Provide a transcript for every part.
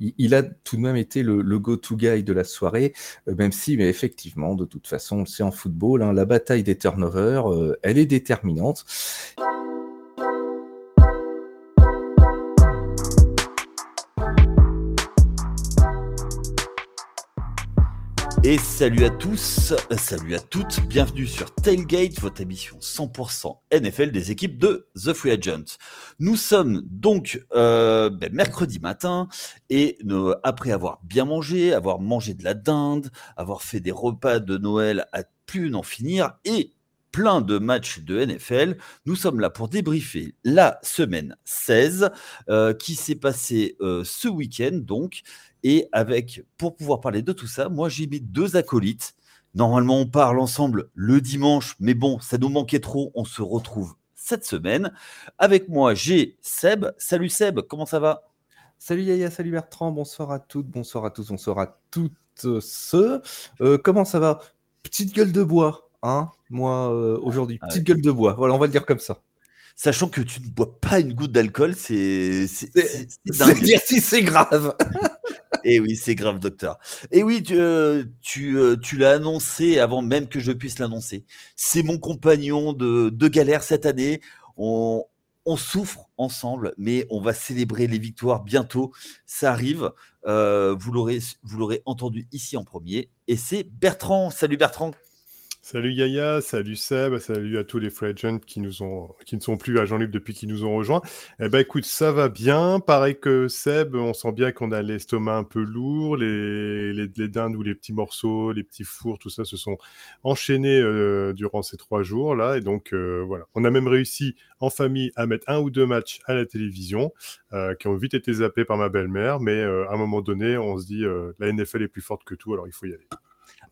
il, a tout de même été le, go-to guy de la soirée, même si, mais effectivement, de toute façon, c'est en football, hein, la bataille des turnovers, elle est déterminante. Et salut à tous, euh, salut à toutes, bienvenue sur Tailgate, votre émission 100% NFL des équipes de The Free Agent. Nous sommes donc euh, ben, mercredi matin et après avoir bien mangé, avoir mangé de la dinde, avoir fait des repas de Noël à plus n'en finir et plein de matchs de NFL. Nous sommes là pour débriefer la semaine 16 euh, qui s'est passée ce week-end donc et avec, pour pouvoir parler de tout ça, moi j'ai mis deux acolytes. Normalement, on parle ensemble le dimanche, mais bon, ça nous manquait trop. On se retrouve cette semaine. Avec moi, j'ai Seb. Salut Seb, comment ça va? Salut Yaya, salut Bertrand, bonsoir à toutes, bonsoir à tous, bonsoir à toutes ceux. Euh, comment ça va? Petite gueule de bois, hein Moi, euh, aujourd'hui, ah petite gueule de bois. Voilà, on va le dire comme ça sachant que tu ne bois pas une goutte d'alcool, c'est c'est dire si c'est grave. Et eh oui, c'est grave, docteur. Et eh oui, tu, euh, euh, tu l'as annoncé avant même que je puisse l'annoncer. C'est mon compagnon de, galère cette année. On, on souffre ensemble, mais on va célébrer les victoires bientôt. Ça arrive. Euh, vous l'aurez entendu ici en premier. Et c'est Bertrand. Salut Bertrand. Salut Yaya, salut Seb, salut à tous les free qui, nous ont, qui ne sont plus à Jean-Luc depuis qu'ils nous ont rejoints. Eh ben écoute, ça va bien. Pareil que Seb, on sent bien qu'on a l'estomac un peu lourd, les, les, les, dindes ou les petits morceaux, les petits fours, tout ça se sont enchaînés euh, durant ces trois jours là. Et donc euh, voilà, on a même réussi en famille à mettre un ou deux matchs à la télévision euh, qui ont vite été zappés par ma belle-mère, mais à un moment donné, on se dit la NFL est plus forte que tout, alors il faut y aller.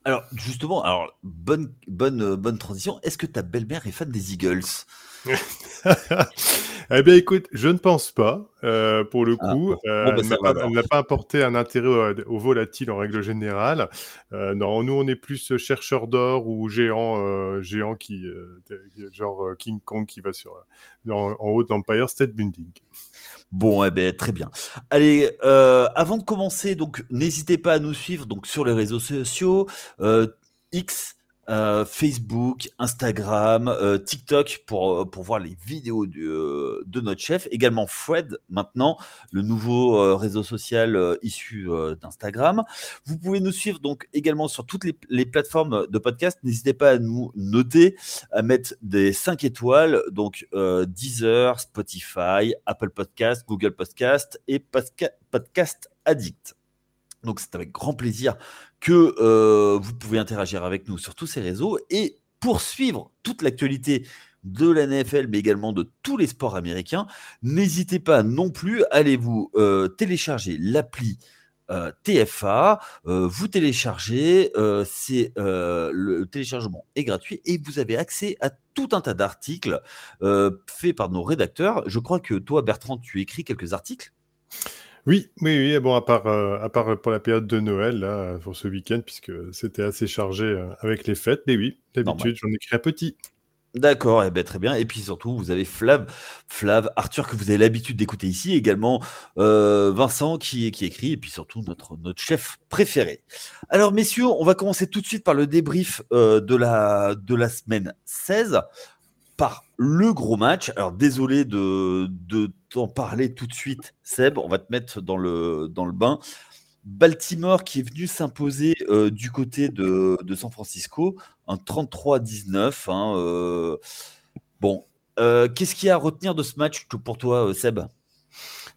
Alors, justement, alors, bonne, bonne, euh, bonne transition. Est-ce que ta belle-mère est fan des Eagles? Eh bien, écoute, je ne pense pas, euh, pour le ah, coup. Euh, bah, elle n'a pas, apporté un intérêt au, volatile en règle générale. non, nous, on est plus chercheur d'or ou géant, géant qui, genre King Kong qui va sur, en, en haut d'Empire State Building. Bon, eh ben, très bien. Allez, euh, avant de commencer, donc n'hésitez pas à nous suivre donc sur les réseaux sociaux, euh, X, euh, Facebook, Instagram, euh, TikTok pour, euh, pour voir les vidéos de notre chef. Également Fred maintenant, le nouveau réseau social issu d'Instagram. Vous pouvez nous suivre donc également sur toutes les, plateformes de podcast. N'hésitez pas à nous noter, à mettre des 5 étoiles, donc Deezer, Spotify, Apple Podcast, Google Podcast et Podcast Addict. Donc c'est avec grand plaisir que euh, vous pouvez interagir avec nous sur tous ces réseaux et poursuivre toute l'actualité de la NFL, mais également de tous les sports américains. N'hésitez pas non plus, allez-vous euh, télécharger l'appli euh, TFA, vous téléchargez, c'est le téléchargement est gratuit et vous avez accès à tout un tas d'articles faits par nos rédacteurs. Je crois que toi, Bertrand, tu écris quelques articles? Oui, oui, oui. Bon, à part, euh, à part pour la période de Noël, là, pour ce week-end, puisque c'était assez chargé euh, avec les fêtes. Mais oui, d'habitude, j'en écris un petit. D'accord, eh ben, très bien. Et puis surtout, vous avez Flav, Flav, Arthur que vous avez l'habitude d'écouter ici, également euh, Vincent qui, qui écrit, et puis surtout notre, notre chef préféré. Alors messieurs, on va commencer tout de suite par le débrief de, la, de la semaine 16 par le gros match. Alors désolé de, t'en parler tout de suite, Seb, on va te mettre dans le, dans le bain. Baltimore qui est venu s'imposer euh, du côté de, San Francisco, un 33-19. Hein, euh. bon, euh, qu'est-ce qu'il y a à retenir de ce match pour toi, Seb?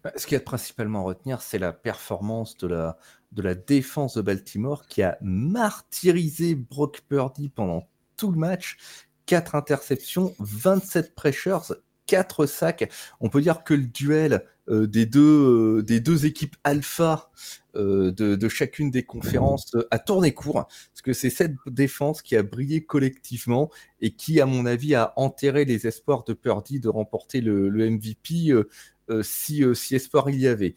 Bah, Ce qu'il y a principalement à retenir, c'est la performance de la, de la défense de Baltimore qui a martyrisé Brock Purdy pendant tout le match 4 interceptions, 27 pressures, 4 sacs. On peut dire que le duel euh, des, deux, euh, des deux équipes alpha euh, de, chacune des conférences a tourné court, parce que c'est cette défense qui a brillé collectivement et qui, à mon avis, a enterré les espoirs de Purdy de remporter le, MVP si, si espoir il y avait.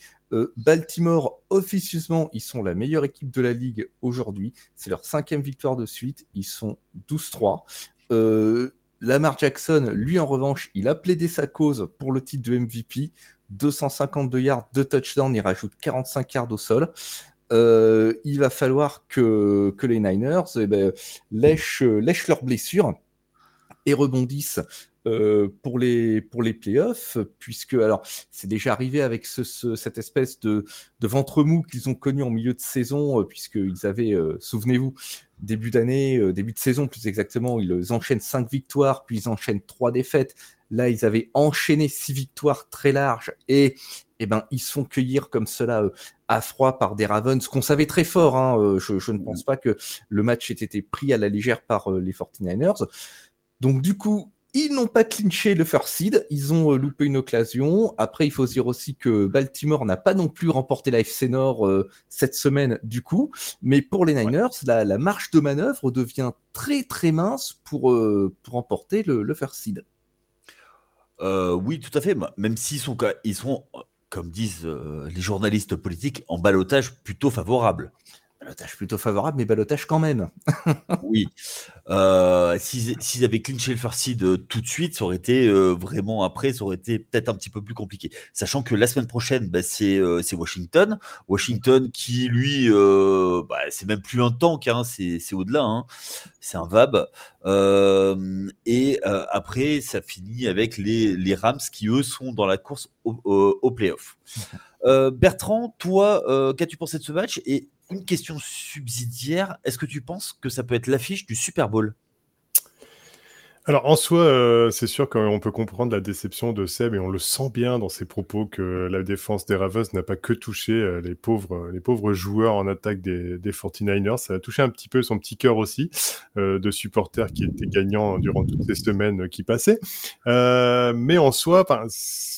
Baltimore, officieusement, ils sont la meilleure équipe de la ligue aujourd'hui. C'est leur cinquième victoire de suite. Ils sont 12-3. Euh, Lamar Jackson, lui en revanche, il a plaidé sa cause pour le titre de MVP. 252 yards, 2 touchdowns, il rajoute 45 yards au sol. Euh, il va falloir que, les Niners eh ben, lèchent, lèchent leurs blessures et rebondissent euh, pour les pour les playoffs, puisque alors c'est déjà arrivé avec ce, cette espèce de, de ventre mou qu'ils ont connu en milieu de saison, euh, puisqu'ils avaient, euh, souvenez-vous, début d'année, début de saison plus exactement, ils enchaînent cinq victoires, puis ils enchaînent trois défaites. Là, ils avaient enchaîné six victoires très larges et eh ben, ils se font cueillir comme cela à froid par des Ravens, qu'on savait très fort. Hein, je, je, ne pense pas que le match ait été pris à la légère par les 49ers. Donc du coup, ils n'ont pas clinché le first seed, ils ont euh, loupé une occasion. Après, il faut dire aussi que Baltimore n'a pas non plus remporté la FC Nord euh, cette semaine du coup. Mais pour les Niners, la, marche de manœuvre devient très très mince pour, euh, pour remporter le, le first seed. oui, tout à fait. Même s'ils sont, ils sont, comme disent les journalistes politiques, en balotage plutôt favorable. Balotage plutôt favorable, mais balotage quand même. oui. Euh, s'ils avaient clinché le first seed euh, tout de suite, ça aurait été euh, vraiment après, ça aurait été peut-être un petit peu plus compliqué. Sachant que la semaine prochaine, bah, c'est Washington. Washington qui, lui, bah, c'est même plus un tank, hein, c'est au-delà. Hein. C'est un VAB. et après, ça finit avec les, les, Rams qui, eux, sont dans la course au, au playoff. Bertrand, toi, qu'as-tu pensé de ce match? Et une question subsidiaire. Est-ce que tu penses que ça peut être l'affiche du Super Bowl? Alors en soi, euh, c'est sûr qu'on peut comprendre la déception de Seb et on le sent bien dans ses propos que la défense des Ravens n'a pas que touché euh, les pauvres, les pauvres joueurs en attaque des, 49ers. Ça a touché un petit peu son petit cœur aussi euh, de supporters qui étaient gagnants durant toutes ces semaines qui passaient. mais en soi,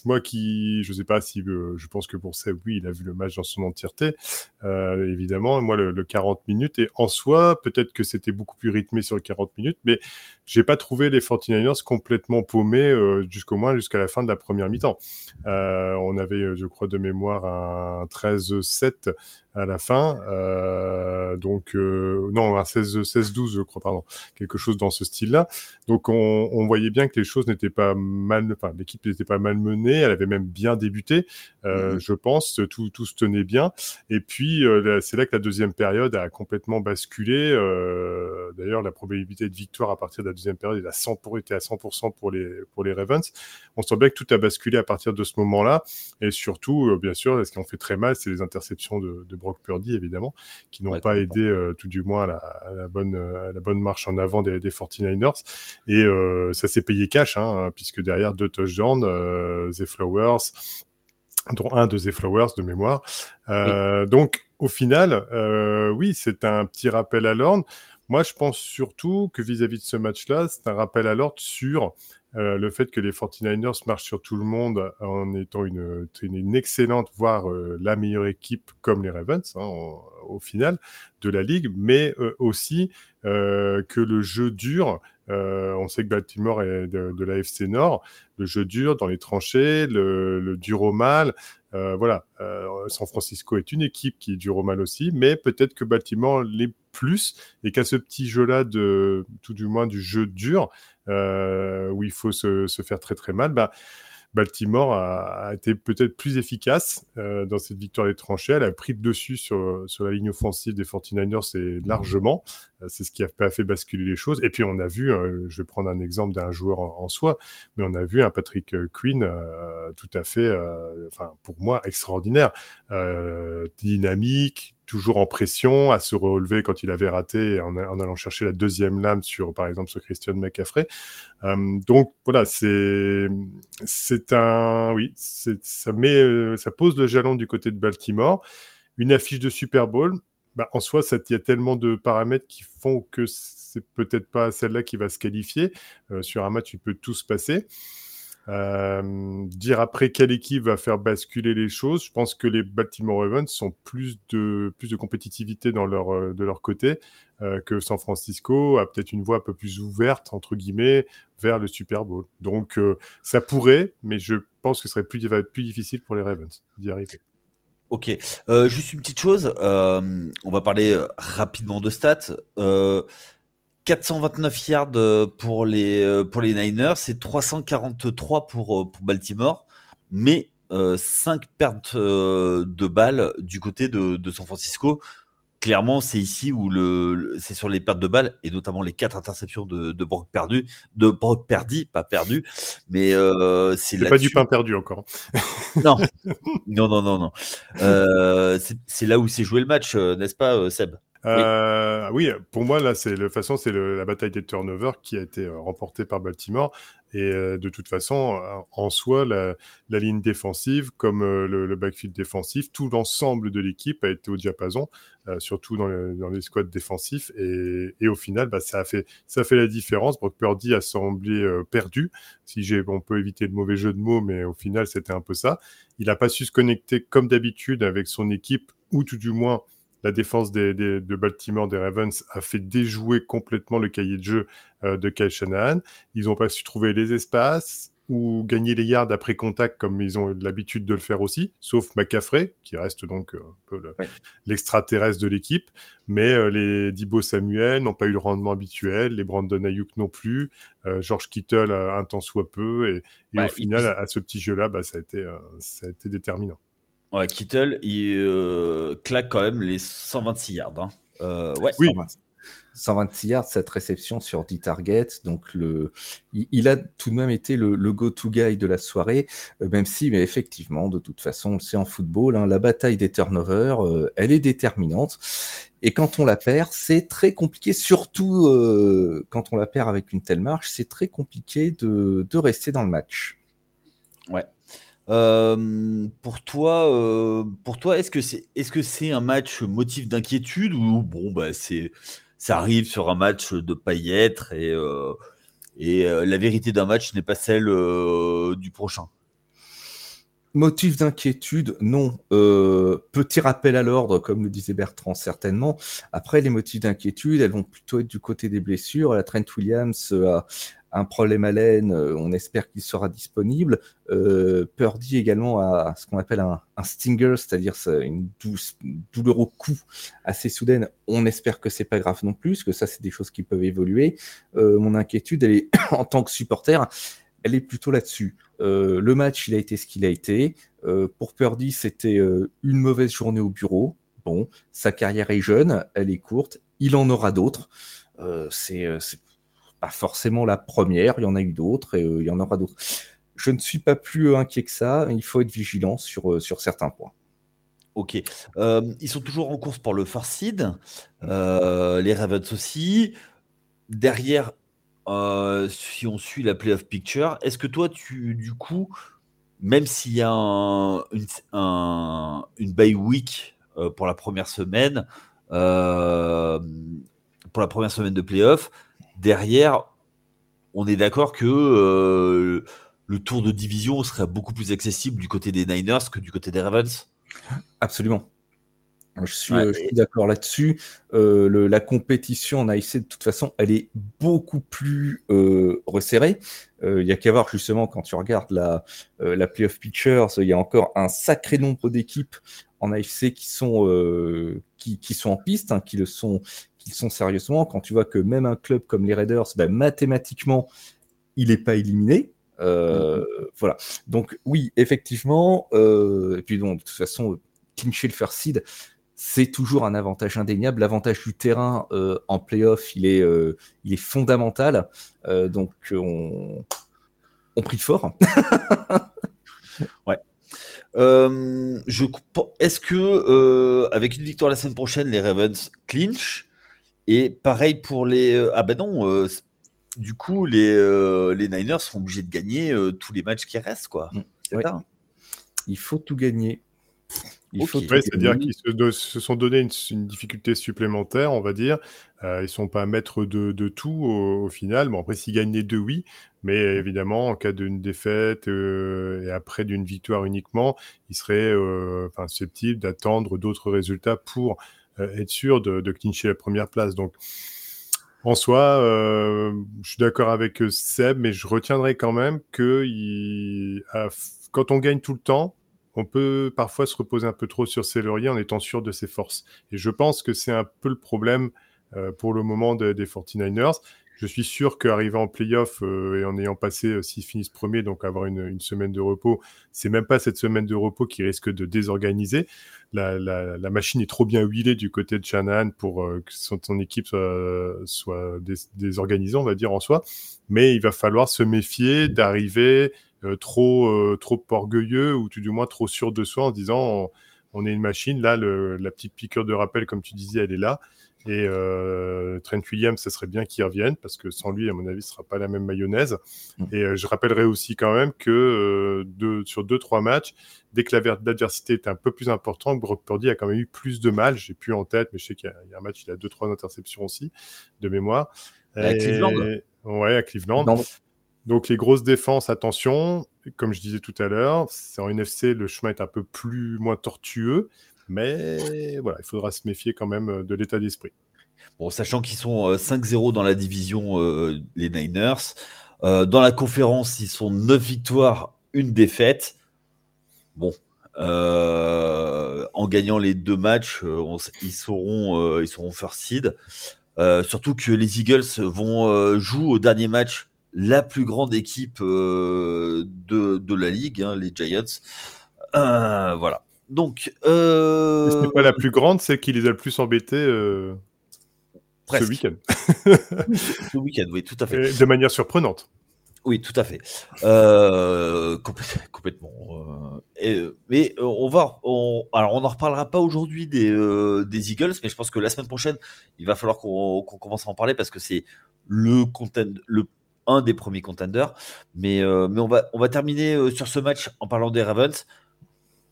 moi qui, je sais pas si je pense que pour Seb, oui, il a vu le match dans son entièreté, évidemment. Moi, le, le 40 minutes et en soi, peut-être que c'était beaucoup plus rythmé sur le 40 minutes, mais j'ai pas trouvé 49ers complètement paumés euh, jusqu'au moins jusqu'à la fin de la première mi-temps. Euh, on avait, euh, je crois, de mémoire un 13-7 à la fin. Euh, donc, euh, non, un 16-12, je crois, pardon. Quelque chose dans ce style-là. Donc, on, on, voyait bien que les choses n'étaient pas mal, enfin, l'équipe n'était pas mal menée. Elle avait même bien débuté, euh, mm-hmm. je pense. Tout, tout se tenait bien. Et puis, c'est là que la deuxième période a complètement basculé. D'ailleurs, la probabilité de victoire à partir de la deuxième période est à 100 pour, était à 100% pour les, pour les Ravens. On sent bien que tout a basculé à partir de ce moment-là. Et surtout, bien sûr, ce qui en fait très mal, c'est les interceptions de, de Brock Purdy, évidemment, qui n'ont pas aidé, euh, tout du moins, à la, bonne, euh, la bonne marche en avant des, 49ers. Et euh, ça s'est payé cash, hein, puisque derrière deux touchdowns, The Flowers, dont un de The Flowers de mémoire. Donc, au final, oui, c'est un petit rappel à l'ordre. Moi, je pense surtout que vis-à-vis de ce match-là, c'est un rappel à l'ordre sur euh, le fait que les 49ers marchent sur tout le monde en étant une, excellente, voire euh, la meilleure équipe comme les Ravens hein, au, final de la ligue, mais euh, aussi que le jeu dur, on sait que Baltimore est de, de la FC Nord, le jeu dur dans les tranchées, le, le dur au mal, voilà. San Francisco est une équipe qui est dur au mal aussi, mais peut-être que Baltimore l'est plus et qu'à ce petit jeu-là de tout du moins du jeu dur, euh, où il faut se, faire très très mal, bah, Baltimore a, été peut-être plus efficace euh, dans cette victoire des tranchées. Elle a pris le dessus sur, sur la ligne offensive des 49ers et largement. Euh, c'est ce qui a, fait basculer les choses. Et puis on a vu, je vais prendre un exemple d'un joueur en, soi, mais on a vu un Patrick Quinn tout à fait, enfin pour moi, extraordinaire, dynamique, toujours en pression, à se relever quand il avait raté en, allant chercher la deuxième lame sur, par exemple, sur Christian McCaffrey. Euh, donc voilà, c'est un oui, ça met euh, ça pose le jalon du côté de Baltimore. Une affiche de Super Bowl, bah, en soi, il y a tellement de paramètres qui font que c'est peut-être pas celle-là qui va se qualifier. Euh, sur un match, il peut tout se passer. Euh, dire après quelle équipe va faire basculer les choses, je pense que les Baltimore Ravens sont plus de, plus de compétitivité euh, de leur côté euh, que San Francisco a peut-être une voie un peu plus ouverte, entre guillemets, vers le Super Bowl. Donc ça pourrait, mais je pense que ce serait plus, plus difficile pour les Ravens d'y arriver. Ok, juste une petite chose, on va parler rapidement de stats. 429 yards euh, pour les, euh, pour les Niners, c'est 343 pour, euh, pour Baltimore. Mais 5 pertes de balles du côté de, de San Francisco clairement, c'est ici où le, c'est sur les pertes de balles et notamment les quatre interceptions de, de Brock perdu, de Brock perdu, pas perdu, mais euh, c'est pas du pain perdu encore. non, non, non, non, non. C'est là où s'est joué le match, n'est-ce pas, Seb? Euh, oui. pour moi, là, c'est de façon, c'est la bataille des turnovers qui a été euh, remportée par Baltimore. Et euh, de toute façon, en soi, la, ligne défensive, comme le, backfield défensif, tout l'ensemble de l'équipe a été au diapason, surtout dans, les squads défensifs. Et, au final, bah, ça, a fait, ça fait la différence. Brock Purdy a semblé perdu. Si on peut éviter le mauvais jeu de mots, mais au final, c'était un peu ça. Il n'a pas su se connecter comme d'habitude avec son équipe, ou tout du moins la défense de Baltimore, des Ravens, a fait déjouer complètement le cahier de jeu euh, de Kyle Shanahan. Ils n'ont pas su trouver les espaces ou gagner les yards après contact comme ils ont l'habitude de le faire aussi, sauf McCaffrey, qui reste donc euh, un peu l'extraterrestre de l'équipe. Mais euh, les Dibo Samuel n'ont pas eu le rendement habituel, les Brandon Ayuk non plus, George Kittle un temps soit peu, et, au final, à, ce petit jeu-là, bah, ça, a été, ça a été déterminant. Ouais, Kittle, il euh, claque quand même les 126 yards. Hein. Euh, ouais, oui. 126 yards, cette réception sur 10 targets. Donc, le, il, a tout de même été le, go-to guy de la soirée, euh, même si, mais effectivement, de toute façon, c'est en football, hein, la bataille des turnovers, elle est déterminante. Et quand on la perd, c'est très compliqué, surtout quand on la perd avec une telle marche, c'est très compliqué de, de rester dans le match. Ouais, euh, pour toi, euh, pour toi, est-ce que c'est est-ce que c'est un match motif d'inquiétude ou bon bah c'est ça arrive sur un match de être et euh, et la vérité d'un match n'est pas celle du prochain? Motif d'inquiétude, non. petit rappel à l'ordre, comme le disait Bertrand certainement. Après, les motifs d'inquiétude, elles vont plutôt être du côté des blessures. La Trent Williams a, un problème à l'aine, euh, on espère qu'il sera disponible. Euh, Purdy également a ce qu'on appelle un, stinger, c'est-à-dire une douleur au cou assez soudaine. On espère que c'est pas grave non plus, que ça c'est des choses qui peuvent évoluer. Euh, mon inquiétude, est en tant que supporter, elle est plutôt là-dessus. le match, il a été ce qu'il a été. pour Purdy, c'était une mauvaise journée au bureau. Bon, sa carrière est jeune, elle est courte, il en aura d'autres. c'est pas forcément la première, il y en a eu d'autres et euh, il y en aura d'autres. Je ne suis pas plus inquiet que ça, il faut être vigilant sur, euh, sur certains points. Ok. Euh, ils sont toujours en course pour le Farseed, les Ravens aussi. Derrière, si on suit la playoff picture, est-ce que toi, tu, du coup, même s'il y a une, bye week pour la première semaine, pour la première semaine de playoff, derrière, on est d'accord que euh, le tour de division serait beaucoup plus accessible du côté des Niners que du côté des Ravens? Absolument. Je suis, euh, d'accord là-dessus. Euh, la compétition en AFC, de toute façon, elle est beaucoup plus resserrée. Il y a qu'à voir justement quand tu regardes la, la Playoff Pictures, il y a encore un sacré nombre d'équipes en AFC qui sont, qui, sont en piste, hein, qui le sont, sont sérieusement. Quand tu vois que même un club comme les Raiders, ben, mathématiquement, il n'est pas éliminé. Euh, mm-hmm. Voilà. Donc oui, effectivement. Euh, et puis donc de toute façon, clincher le first seed, c'est toujours un avantage indéniable. L'avantage du terrain euh, en playoff, il est, il est fondamental. donc on, on prie fort. ouais. je est-ce que avec une victoire la semaine prochaine, les Ravens clinch et pareil pour les. Euh, ah ben non, euh, du coup, les, euh, les Niners sont obligés de gagner tous les matchs qui restent, quoi. Mm. Il faut tout gagner. C'est-à-dire qu'ils se, sont donné une, difficulté supplémentaire, on va dire. ils ne sont pas maîtres de, de tout au, final. Bon, après, s'ils gagnent les deux, oui. Mais évidemment, en cas d'une défaite et après d'une victoire uniquement, ils seraient susceptibles d'attendre d'autres résultats pour euh, être sûr de, de, clincher la première place. Donc, en soi, euh, je suis d'accord avec Seb, mais je retiendrai quand même que il, quand on gagne tout le temps, on peut parfois se reposer un peu trop sur ses lauriers en étant sûr de ses forces. Et je pense que c'est un peu le problème euh, pour le moment des 49ers, je suis sûr qu'arriver en playoff et en ayant passé, s'ils finissent premier, donc avoir une, semaine de repos, c'est même pas cette semaine de repos qui risque de désorganiser. La, machine est trop bien huilée du côté de Shanahan pour que son, équipe soit désorganisée, on va dire en soi. Mais il va falloir se méfier d'arriver trop, trop orgueilleux ou tout du moins trop sûr de soi en disant on est une machine. Là, la petite piqûre de rappel, comme tu disais, elle est là. Et euh, Trent Williams, ce serait bien qu'il revienne parce que sans lui, à mon avis, ce sera pas la même mayonnaise. Mm. Et euh, je rappellerai aussi quand même que euh, sur deux trois matchs, dès que l'adversité est un peu plus importante, Brock Purdy a quand même eu plus de mal. J'ai plus en tête, mais je sais qu'il y, a un match, il a deux trois interceptions aussi de mémoire. À Cleveland. Ouais, à Cleveland. Donc les grosses défenses, attention, comme je disais tout à l'heure, c'est en NFC, le chemin est un peu plus moins tortueux, mais voilà, il faudra se méfier quand même euh, de l'état d'esprit. Bon, sachant qu'ils sont 5-0 euh, dans la division, euh, les Niners. dans la conférence, ils sont 9 victoires, une défaite. Bon, en gagnant les deux matchs, ils, seront, ils seront first seed. surtout que les Eagles vont jouer au dernier match la plus grande équipe de, de, la ligue, hein, les Giants. voilà. Donc, euh... ce n'est pas la plus grande, c'est qui les a le plus embêtés euh, ce week-end. ce week-end, oui, tout à fait. de manière surprenante. Oui, tout à fait. Euh, complètement. Euh, mais on va, alors on n'en reparlera pas aujourd'hui des, des, Eagles, mais je pense que la semaine prochaine, il va falloir qu'on commence à en parler parce que c'est le, le un des premiers contenders. Mais, mais on, va, on va terminer sur ce match en parlant des Ravens.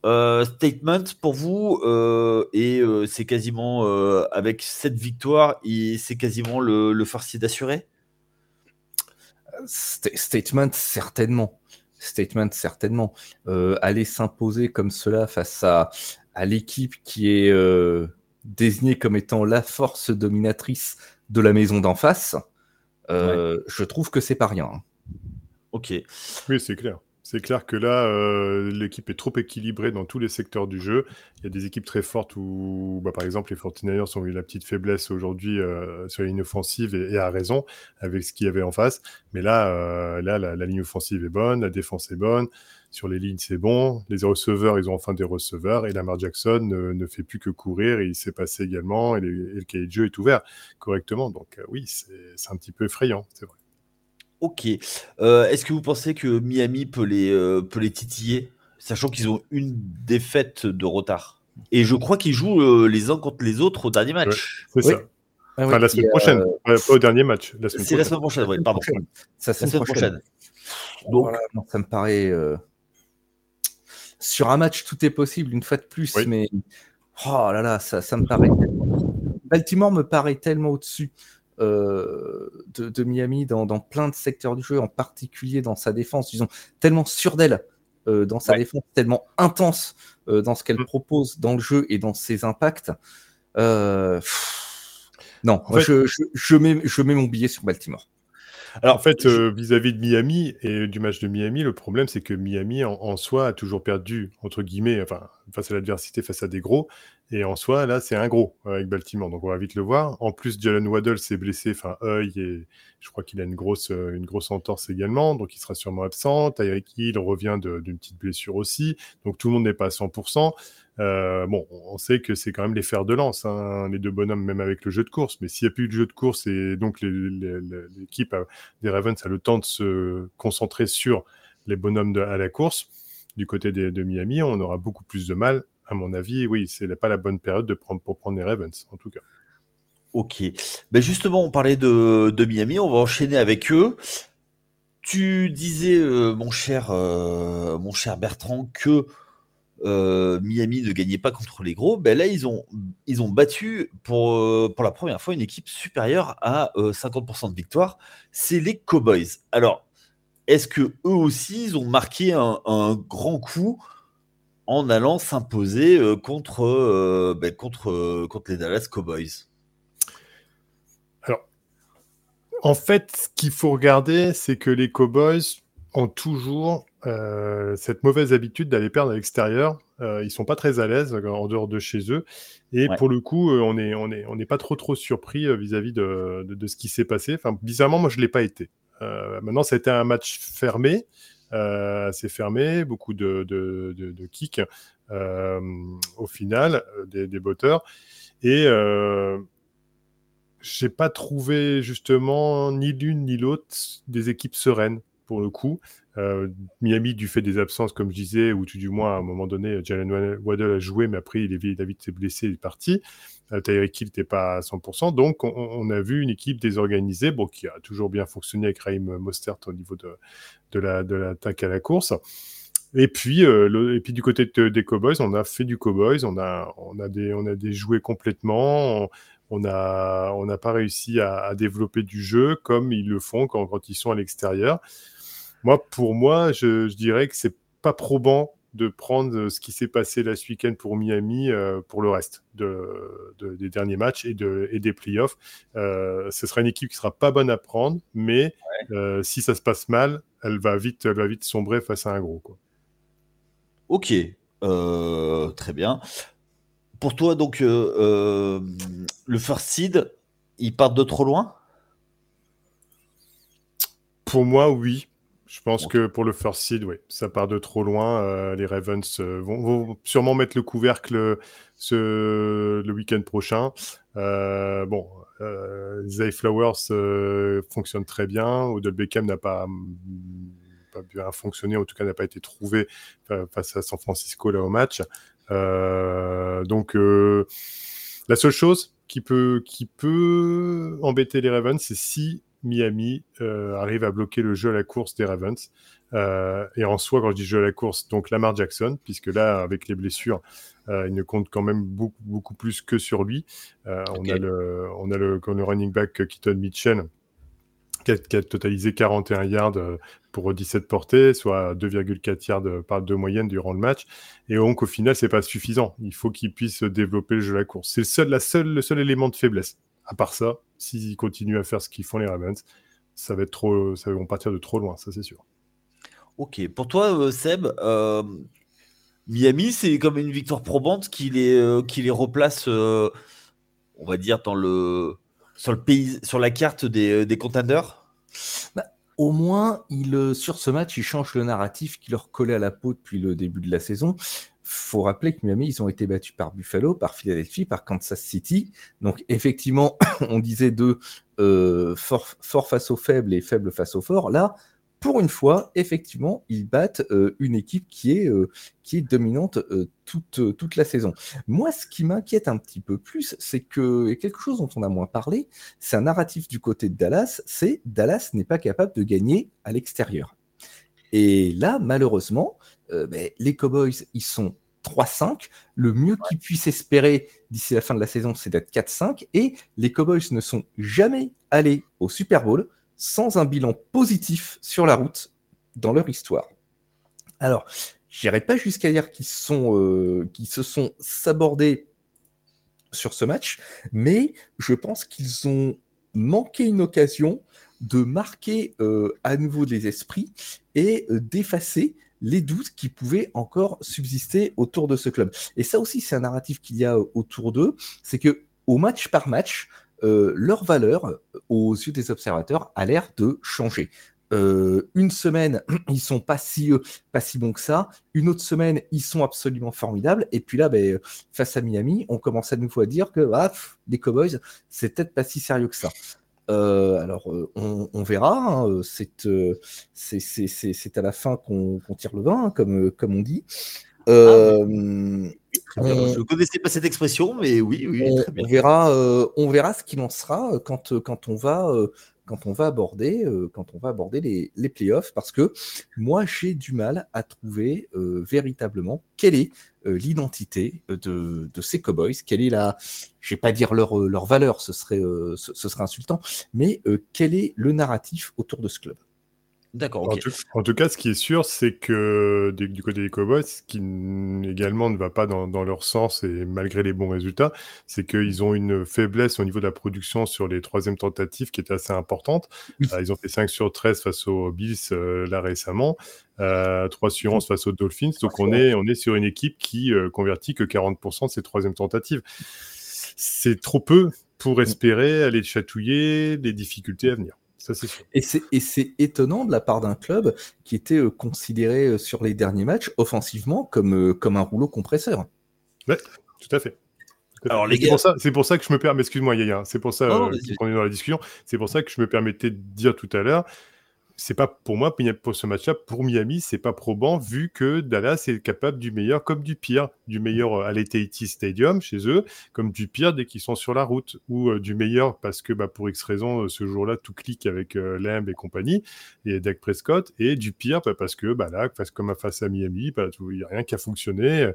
Euh, statement pour vous, euh, et euh, c'est quasiment, avec cette victoire, c'est quasiment le, le d'assurer? Statement, certainement. Statement, certainement. aller s'imposer comme cela face à, à l'équipe qui est désignée comme étant la force dominatrice de la maison d'en face, je trouve que c'est pas rien. Ok. Oui, c'est clair. C'est clair que là, euh, l'équipe est trop équilibrée dans tous les secteurs du jeu. Il y a des équipes très fortes où, bah, par exemple, les 49ers ont eu la petite faiblesse aujourd'hui euh, sur la ligne offensive et, à raison avec ce qu'il y avait en face. Mais là, euh, là la, ligne offensive est bonne, la défense est bonne, sur les lignes c'est bon, les receveurs, ils ont enfin des receveurs et Lamar Jackson ne, fait plus que courir et il s'est passé également et, le cahier de jeu est ouvert correctement. Donc oui, c'est un petit peu effrayant, c'est vrai. Ok. Euh, est-ce que vous pensez que Miami peut les, euh, peut les titiller, sachant qu'ils ont une défaite de retard? Et je crois qu'ils jouent euh, les uns contre les autres au dernier match. c'est ça. Ah enfin, la semaine prochaine, pas au dernier match. C'est la semaine prochaine, oui, pardon. Ça, la semaine prochaine. Donc, ça me paraît. Sur un match, tout est possible, une fois de plus, mais. Oh là là, ça, ça me paraît. Baltimore me paraît tellement au-dessus euh, de, Miami dans, plein de secteurs du jeu, en particulier dans sa défense. Ils tellement sûrs d'elle euh, dans sa défense, tellement intense euh, dans ce qu'elle mm. propose dans le jeu et dans ses impacts. non, je, mets, je mets mon billet sur Baltimore. Alors, en fait, vis-à-vis de Miami et du match de Miami, le problème, c'est que Miami, en, soi, a toujours perdu, entre guillemets, enfin, face à l'adversité, face à des gros. Et en soi, là, c'est un gros euh, avec Baltimore, donc on va vite le voir. En plus, Jalen Waddle s'est blessé, enfin œil, et je crois qu'il a une grosse, euh, entorse également, donc il sera sûrement absent. Tyreek Hill revient d'une petite blessure aussi, donc tout le monde n'est pas à 100%. Euh, bon, on sait que c'est quand même les fers de lance, hein, les deux bonhommes, même avec le jeu de course. Mais s'il n'y a plus de jeu de course et donc l'équipe des Ravens a le temps de se concentrer sur les bonhommes à la course, du côté de Miami, on aura beaucoup plus de mal à mon avis, oui, c'est pas la bonne période de pour prendre les Ravens, en tout cas. Ok. Ben justement, on parlait de, Miami, on va enchaîner avec eux. Tu disais, euh, mon, cher, euh, mon cher Bertrand, que euh, Miami ne gagnait pas contre les gros. Ben là, ils ont, ils ont battu pour, pour la première fois une équipe supérieure à 50% de victoire. C'est les Cowboys. Alors, est-ce que eux aussi, ils ont marqué un, un grand coup en allant s'imposer euh, contre, euh, ben, contre, euh, contre les Dallas Cowboys? Alors, en fait, ce qu'il faut regarder, c'est que les Cowboys ont toujours cette mauvaise habitude d'aller perdre à l'extérieur Euh, ils sont pas très à l'aise en dehors de chez eux. Et pour le coup, on n'est on est, on est pas trop trop surpris vis-à-vis de, de, ce qui s'est passé. Enfin, bizarrement, moi, je l'ai pas été. Maintenant, ça a été un match fermé, assez fermé, beaucoup de, kicks au final, des, des botteurs. Et j'ai pas trouvé justement ni l'une ni l'autre des équipes sereines pour le coup. Euh, Miami, du fait des absences, comme je disais, ou tout du moins à un moment donné, Jalen Waddle a joué, mais après, il est, David s'est blessé, il est parti. Euh, Tyreek Hill n'était pas à 100%. Donc, on, a vu une équipe désorganisée, bon, qui a toujours bien fonctionné avec Raheem Mostert au niveau de, de l'attaque à la course. Et puis, euh, et puis du côté des Cowboys, on a fait du Cowboys, on a, on a, des, on a des joués complètement on n'a on pas réussi à, développer du jeu comme ils le font quand, ils sont à l'extérieur. Moi, pour moi, je, dirais que c'est pas probant de prendre ce qui s'est passé la week-end pour Miami euh, pour le reste de, des derniers matchs et, de, et des playoffs. Euh, ce sera une équipe qui sera pas bonne à prendre, mais euh, si ça se passe mal, elle va vite, elle va vite sombrer face à un gros. Quoi. Ok, très bien pour toi, donc, le first seed, il part de trop loin? Pour moi, oui. Je pense que pour le first seed, oui, ça part de trop loin. Euh, les Ravens vont, sûrement mettre le couvercle ce, le week-end prochain. bon, Zay Flowers fonctionne très bien. Odell Beckham n'a pas, pas bien fonctionné, en tout cas n'a pas été trouvé face à San Francisco là au match. Euh, donc, euh, la seule chose qui peut, qui peut embêter les Ravens, c'est si Miami euh, arrive à bloquer le jeu à la course des Ravens. et en soi, quand je dis jeu à la course, donc Lamar Jackson, puisque là, avec les blessures, il ne compte quand même beaucoup, beaucoup plus que sur lui. on, a le, on a le, le running back Keaton Mitchell qui a, totalisé 41 yards euh, pour 17 portées, soit 2,4 yards euh, par de moyenne durant le match. Et donc, au final, c'est pas suffisant. Il faut qu'il puisse développer le jeu à la course. C'est le seul, la seule, le seul élément de faiblesse. À part ça, s'ils continuent à faire ce qu'ils font les Ravens, ça va être trop, ça vont partir de trop loin, ça c'est sûr. Ok. Pour toi, euh, Seb, Miami, c'est comme une victoire probante qui les, qui les replace, on va dire, dans le sur, le pays, sur la carte des, euh, des contenders? Bah, Au moins, il, euh, sur ce match, il change le narratif qui leur collait à la peau depuis le début de la saison. Faut rappeler que Miami, ils ont été battus par Buffalo, par Philadelphie, par Kansas City. Donc, effectivement, on disait de euh, fort, face aux faibles et faible face aux forts. Là, pour une fois, effectivement, ils battent euh, une équipe qui est, euh, qui est dominante toute, toute la saison. Moi, ce qui m'inquiète un petit peu plus, c'est que, et quelque chose dont on a moins parlé, c'est un narratif du côté de Dallas, c'est Dallas n'est pas capable de gagner à l'extérieur. Et là, malheureusement, ben, les Cowboys, ils sont 3-5. Le mieux qu'ils puissent espérer d'ici la fin de la saison, c'est d'être 4-5. Et les Cowboys ne sont jamais allés au Super Bowl sans un bilan positif sur la route dans leur histoire. Alors, j'irai pas jusqu'à dire qu'ils sont, euh, se sont sabordés sur ce match, mais je pense qu'ils ont manqué une occasion de marquer euh, à nouveau des esprits et euh, d'effacer les doutes qui pouvaient encore subsister autour de ce club. Et ça aussi, c'est un narratif qu'il y a autour d'eux, c'est que au match par match, euh, leur valeur euh, aux yeux des observateurs a l'air de changer. Euh, une semaine, ils sont pas si, pas si bons que ça. Une autre semaine, ils sont absolument formidables. Et puis là, ben, face à Miami, on commence à nouveau à dire que ah, les Cowboys, c'est peut-être pas si sérieux que ça. Alors, on, verra. Hein, c'est, c'est, à la fin qu'on, tire le vin, hein, comme, comme on dit. Ah je ne connaissais pas cette expression, mais oui, oui on, verra, euh, on verra ce qu'il en sera euh, quand, euh, quand on va, quand on va aborder, quand on va aborder les, les playoffs, parce que moi j'ai du mal à trouver véritablement quelle est l'identité de, de, ces Cowboys, quelle est la, je vais pas dire leur, leur valeur, ce serait, ce, serait insultant, mais quel est le narratif autour de ce club? D'accord, en, tout, cas, ce qui est sûr, c'est que du, côté des Cowboys, ce qui également ne va pas dans, leur sens, et malgré les bons résultats, c'est qu'ils ont une faiblesse au niveau de la production sur les troisièmes tentatives qui est assez importante. Euh, ils ont fait 5 sur 13 face aux Bills euh, là récemment, euh, 3 sur 11 face aux Dolphins. Donc on est, on est sur une équipe qui euh, convertit que 40% de ses troisièmes tentatives. C'est trop peu pour espérer aller chatouiller les difficultés à venir. Et c'est étonnant de la part d'un club qui était euh, considéré euh, sur les derniers matchs offensivement comme, euh, comme un rouleau compresseur. Ouais, tout à fait. Alors, les gars... C'est pour, ça que je me permets, excuse-moi Yaya, c'est pour ça qu'on est dans la discussion, c'est pour ça que je me permettais de dire tout à l'heure, c'est pas pour moi pour ce match-là pour Miami c'est pas probant vu que Dallas est capable du meilleur comme du pire du meilleur euh, à l'AT&T Stadium chez eux comme du pire dès qu'ils sont sur la route ou euh, du meilleur parce que bah, pour X raison euh, ce jour-là tout clique avec Lamb et compagnie et Dak Prescott et du pire bah, parce que bah, là face comme face à Miami bah, il n'y a rien qui a fonctionné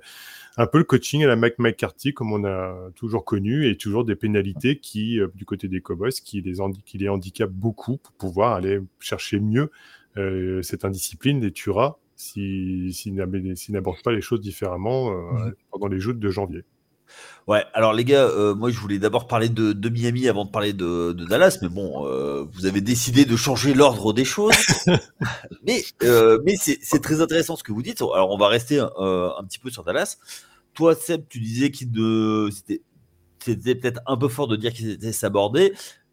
un peu le coaching à la Mike McCarthy comme on a toujours connu et toujours des pénalités qui du côté des Cowboys qui les, qui les handicapent beaucoup pour pouvoir aller chercher mieux euh, cette indiscipline les tuera s'ils si, n'abordent pas les choses différemment euh, mhm. pendant les Jeux de janvier. Ouais, alors les gars, euh, moi je voulais d'abord parler de, Miami avant de parler de, Dallas, mais bon, vous avez décidé de changer l'ordre des choses. mais mais c'est très intéressant ce que vous dites. Alors on va rester un petit peu sur Dallas. Toi, Seb, tu disais qu'il c'était peut-être un peu fort de dire qu'ils étaient sabordés,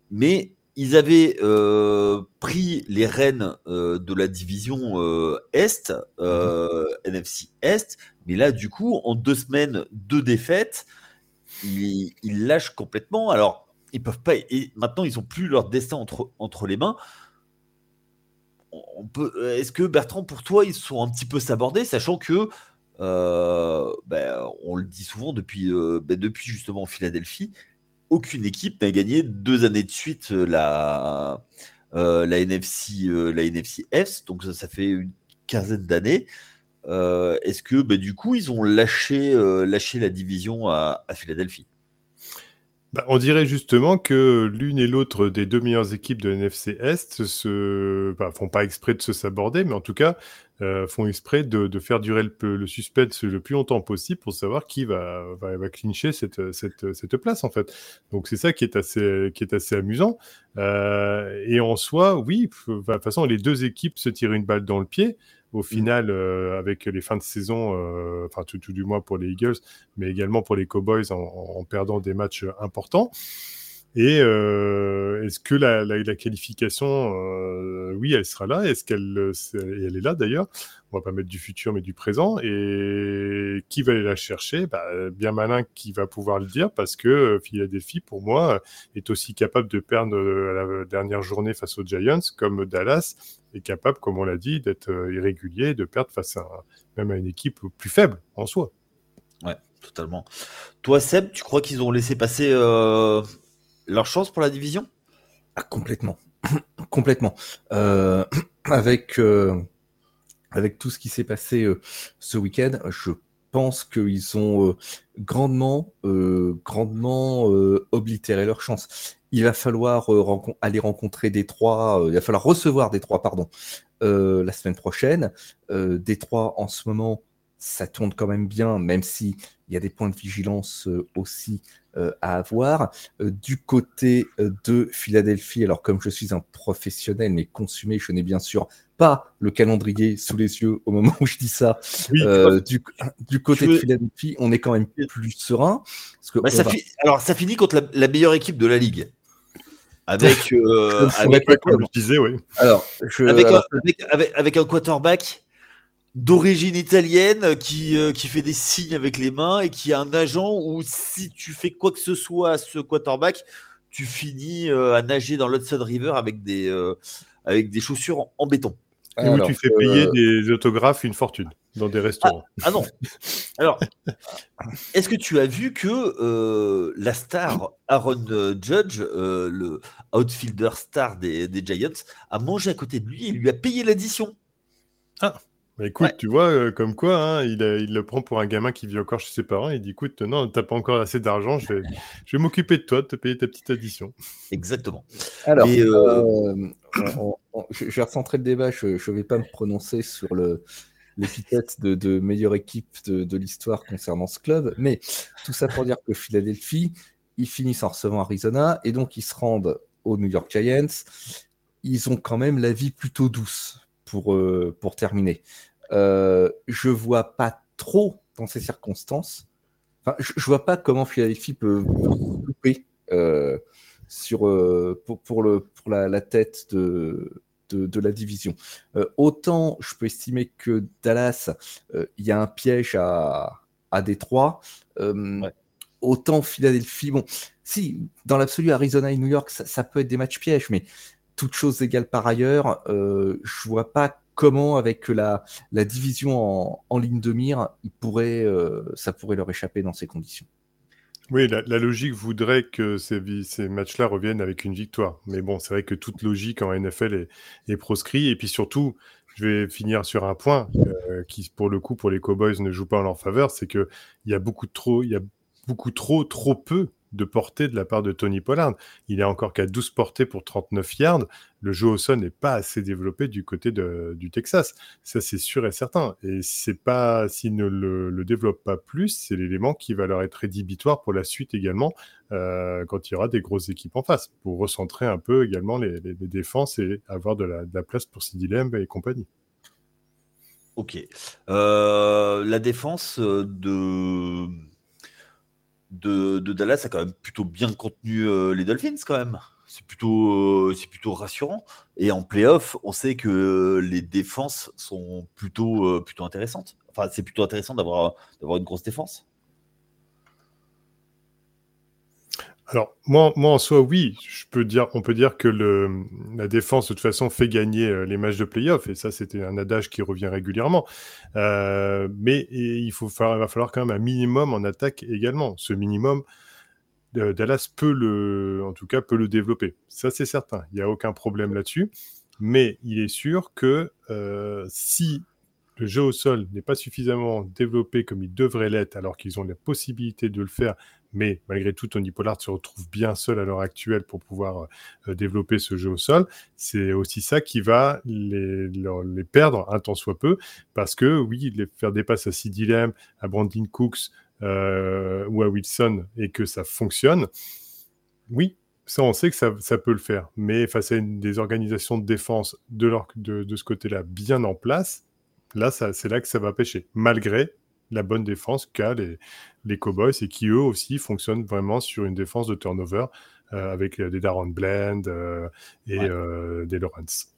mais ils avaient euh, pris les rênes euh, de la division euh, Est, mhm. NFC Est, mais là, du coup, en deux semaines, deux défaites, ils, lâchent complètement. Alors, ils peuvent pas. Et maintenant, ils n'ont plus leur destin entre, entre les mains. On peut. Est-ce que Bertrand, pour toi, ils sont un petit peu sabordés, sachant que ben, on le dit souvent depuis, ben, depuis justement Philadelphie, aucune équipe n'a gagné deux années de suite euh, la, euh, la, NFC, euh, la donc ça, fait une quinzaine d'années. Est-ce que bah, du coup ils ont lâché, lâché la division à, Philadelphie? Bah, on dirait justement que l'une et l'autre des deux meilleures équipes de NFC Est se bah, font pas exprès de se saborder, mais en tout cas euh, font exprès de, faire durer le, suspense le plus longtemps possible pour savoir qui va, va, clincher cette, cette, cette, place en fait. Donc c'est ça qui est assez, qui est assez amusant. Euh, et en soi, oui, de toute façon, les deux équipes se tirent une balle dans le pied. Au mmh. final, euh, avec les fins de saison, enfin tout, du moins pour les Eagles, mais également pour les Cowboys en, en perdant des matchs importants. Et euh, est-ce que la, qualification, euh, oui, elle sera là? Est-ce qu'elle euh, elle est là d'ailleurs? On va pas mettre du futur, mais du présent. Et qui va aller la chercher? Bah, Bien malin qui va pouvoir le dire, parce que Philadelphie, pour moi, est aussi capable de perdre la dernière journée face aux Giants, comme Dallas est capable, comme on l'a dit, d'être irrégulier, de perdre face à même à une équipe plus faible en soi. Ouais, totalement. Toi, Seb, tu crois qu'ils ont laissé passer leur chance pour la division? Ah, Complètement. complètement. Euh, avec, euh, avec tout ce qui s'est passé euh, ce week-end, je pense qu'ils ont grandement, grandement oblitéré leur chance. Il va falloir aller rencontrer Détroit, il va falloir recevoir Détroit, pardon, la semaine prochaine. Détroit, en ce moment, ça tourne quand même bien, même s'il y a des points de vigilance aussi à avoir. Euh, du côté euh, de Philadelphie, alors comme je suis un professionnel mais consumé, je n'ai bien sûr pas le calendrier sous les yeux au moment où je dis ça. du, côté de Philadelphie, on est quand même plus serein. Parce que bah, ça Alors ça finit contre la, meilleure équipe de la ligue. Avec, avec, alors, avec un quarterback d'origine italienne qui, euh, qui fait des signes avec les mains et qui a un agent où si tu fais quoi que ce soit à ce quarterback, tu finis euh, à nager dans l'Hudson River avec des, euh, avec des chaussures en, béton. Et où tu fais payer des autographes une fortune dans des restaurants. Ah, ah non. Alors, est-ce que tu as vu que la star Aaron Judge, le outfielder star des, des Giants, a mangé à côté de lui et lui a payé l'addition? Ah bah, écoute, tu vois, euh, comme quoi, hein, il, il, le prend pour un gamin qui vit encore chez ses parents. Il dit, écoute, non, t'as pas encore assez d'argent, je vais, je vais m'occuper de toi, de te payer ta petite addition. Exactement. Alors, euh, je, vais recentrer le débat. Je ne vais pas me prononcer sur l'épithète de, meilleure équipe de, l'histoire concernant ce club. Mais tout ça pour dire que Philadelphie, ils finissent en recevant Arizona et donc ils se rendent aux New York Giants. Ils ont quand même la vie plutôt douce pour, euh, pour terminer. Euh, je vois pas trop dans ces circonstances. Enfin, je, ne vois pas comment Philadelphie peut couper euh, sur, euh, pour, pour, le, pour la, la tête de, de, de, la division. Euh, autant je peux estimer que Dallas, euh, il y a un piège à, à Détroit. Ouais. Autant Philadelphie, bon, si dans l'absolu Arizona et New York, ça, ça, peut être des matchs pièges, mais toutes choses égales par ailleurs, je vois pas comment, avec la, division en, ligne de mire, il euh, ça pourrait leur échapper dans ces conditions. Oui, la, logique voudrait que ces, matchs-là reviennent avec une victoire. Mais bon, c'est vrai que toute logique en NFL est, est proscrit. Et puis surtout, je vais finir sur un point euh, qui, pour le coup, pour les Cowboys, ne joue pas en leur faveur, c'est qu'il y a beaucoup trop, il y a beaucoup trop, trop peu de portée de la part de Tony Pollard. Il est encore qu'à 12 portées pour 39 yards. Le jeu au sol n'est pas assez développé du côté du Texas. Ça, c'est sûr et certain. Et c'est pas, s'il ne le, le, développe pas plus, c'est l'élément qui va leur être rédhibitoire pour la suite également, euh, quand il y aura des grosses équipes en face, pour recentrer un peu également les, défenses et avoir de la, place pour Sidney Lamb et compagnie. Ok. Euh, la défense de de, Dallas a quand même plutôt bien contenu euh, les Dolphins quand même. C'est plutôt, euh, plutôt rassurant. Et en playoff, on sait que les défenses sont plutôt, euh, plutôt intéressantes. Enfin, c'est plutôt intéressant d'avoir une grosse défense. Alors, moi, en soi, oui, je peux dire, on peut dire que la défense, de toute façon, fait gagner euh, les matchs de playoff, et ça, c'était un adage qui revient régulièrement. Euh, mais il, faut, va falloir quand même un minimum en attaque également. Ce minimum, euh, Dallas peut le, en tout cas, peut le développer. Ça, c'est certain. Il n'y a aucun problème là-dessus. Mais il est sûr que si le jeu au sol n'est pas suffisamment développé comme il devrait l'être, alors qu'ils ont la possibilité de le faire mais malgré tout, Tony Pollard se retrouve bien seul à l'heure actuelle pour pouvoir euh, développer ce jeu au sol. C'est aussi ça qui va les, perdre un temps soit peu, parce que oui, faire des passes à Sid Lamb, à Brandon Cooks euh, ou à Wilson et que ça fonctionne, oui, ça, on sait que ça, peut le faire. Mais face à des organisations de défense de, de ce côté-là bien en place, là, c'est là que ça va pêcher, malgré la bonne défense qu'a les, les Cowboys et qui eux aussi fonctionnent vraiment sur une défense de turnover euh, avec des Darren Bland euh, et ouais. euh, des Lawrence.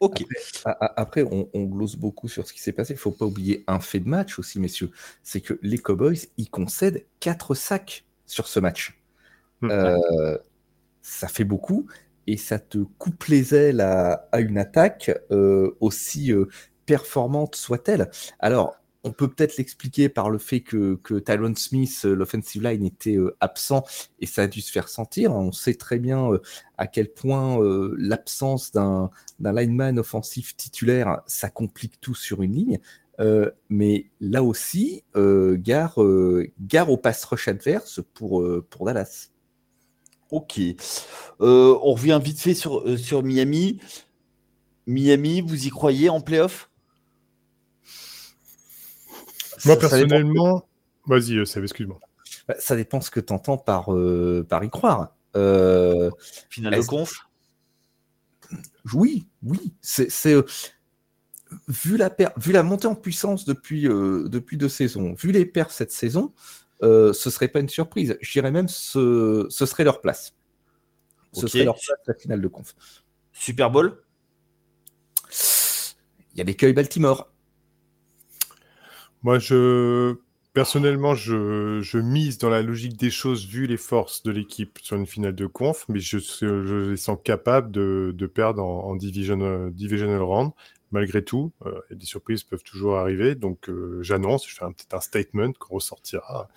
Ok. Après, après on, on, glose beaucoup sur ce qui s'est passé. Il ne faut pas oublier un fait de match aussi, messieurs. C'est que les Cowboys, ils concèdent 4 sacs sur ce match. Mmh. Euh, ça fait beaucoup et ça te coupe les ailes à, à une attaque euh, aussi euh, performante soit-elle. Alors, on peut peut-être l'expliquer par le fait que, que Tyron Smith, euh, l'offensive line, était euh, absent et ça a dû se faire sentir. On sait très bien euh, à quel point l'absence d'un lineman offensif titulaire, ça complique tout sur une ligne. Mais là aussi, gare, gare au pass rush adverse pour, pour Dallas. Ok. on revient vite fait sur, sur Miami. Miami, vous y croyez en playoff? Moi, personnellement, vas-y, euh, Seb, excuse-moi. Bah, ça dépend ce que tu entends par, euh, par y croire. Euh, Finale de conf Oui, oui. C'est. Euh, vu, la per... vu la montée en puissance depuis, euh, depuis deux saisons, vu les perfs cette saison, ce serait pas une surprise. Je dirais même ce, ce serait leur place. Ce okay. serait leur place la finale de conf. Super Bowl? Il y a l'écueil Baltimore. Moi, je personnellement, je, je, mise dans la logique des choses vu les forces de l'équipe sur une finale de conf, mais je, je les sens capables de, de perdre en, en division, divisional round. Malgré tout, euh, des surprises peuvent toujours arriver, donc euh, j'annonce, je fais un petit un statement qu'on ressortira,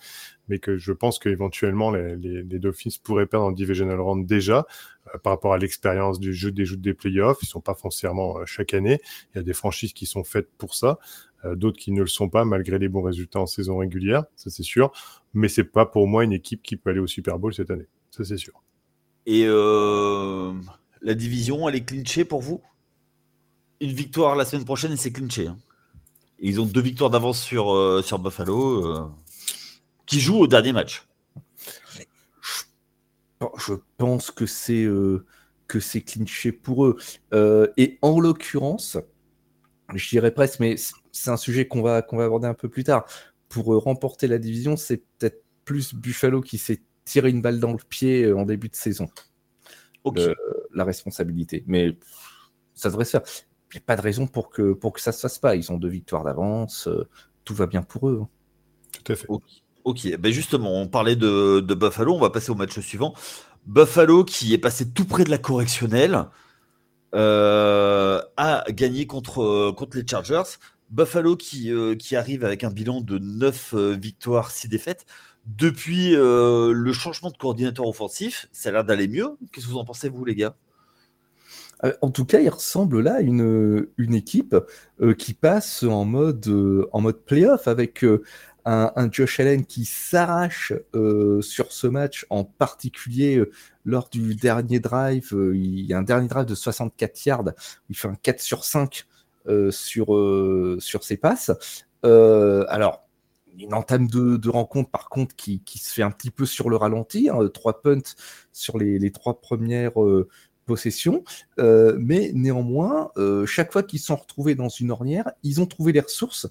mais que je pense qu'éventuellement les, les, les, Dolphins pourraient perdre en divisional round déjà euh, par rapport à l'expérience du jeu des jeux des playoffs. Ils sont pas foncièrement euh, chaque année. Il y a des franchises qui sont faites pour ça. Euh, d'autres qui ne le sont pas malgré les bons résultats en saison régulière, ça c'est sûr. Mais c'est pas pour moi une équipe qui peut aller au Super Bowl cette année, ça c'est sûr. Et euh, La division, elle est clinchée pour vous? Une victoire la semaine prochaine et c'est clinché. Hein. Ils ont deux victoires d'avance sur, euh, sur Buffalo, euh, qui joue au dernier match. Je pense que c'est euh, que c'est clinché pour eux. et en l'occurrence, je dirais presque, mais c'est un sujet qu'on va, qu'on va aborder un peu plus tard. Pour remporter la division, c'est peut-être plus Buffalo qui s'est tiré une balle dans le pied en début de saison. la responsabilité. Mais ça devrait se faire il n'y a pas de raison pour que, pour que ça ne se fasse pas. Ils ont deux victoires d'avance, euh, tout va bien pour eux. Hein. Tout à fait. Ok, Ben justement, on parlait de, Buffalo, on va passer au match suivant. Buffalo, qui est passé tout près de la correctionnelle, euh, a gagné contre, contre les Chargers. Buffalo qui, euh, qui arrive avec un bilan de 9 victoires, 6 défaites. Depuis le changement de coordinateur offensif, ça a l'air d'aller mieux. Qu'est-ce que vous en pensez, vous, les gars? Euh, en tout cas, il ressemble là à une, équipe euh, qui passe en mode, euh, en mode playoff avec un, Josh Allen qui s'arrache sur ce match, en particulier lors du dernier drive. il y a un dernier drive de 64 yards. Il fait un 4 sur 5 sur, sur ses passes. alors, une entame de, rencontre, par contre, qui, qui, se fait un petit peu sur le ralenti. Hein, trois punts sur les, les trois premières possession, euh, mais néanmoins, euh, chaque fois qu'ils sont retrouvés dans une ornière, ils ont trouvé les ressources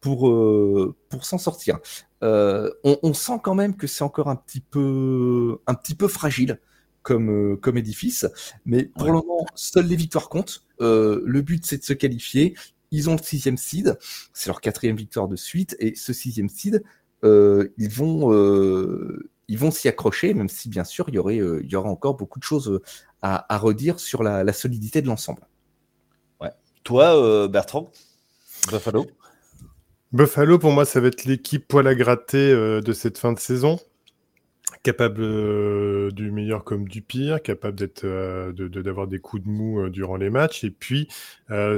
pour, euh, pour s'en sortir. On, sent quand même que c'est encore un petit peu, un petit peu fragile comme, comme édifice, mais pour le moment, seules les victoires comptent. le but, c'est de se qualifier. Ils ont le sixième seed, c'est leur quatrième victoire de suite, et ce sixième seed, ils vont, ils vont s'y accrocher, même si bien sûr il y aurait, il y aura encore beaucoup de choses à, redire sur la, solidité de l'ensemble. Ouais. Toi, euh, Bertrand, Buffalo Buffalo, pour moi, ça va être l'équipe poil à gratter euh, de cette fin de saison. Capable euh, du meilleur comme du pire, capable d'être, d'avoir des coups de mou durant les matchs. Et puis,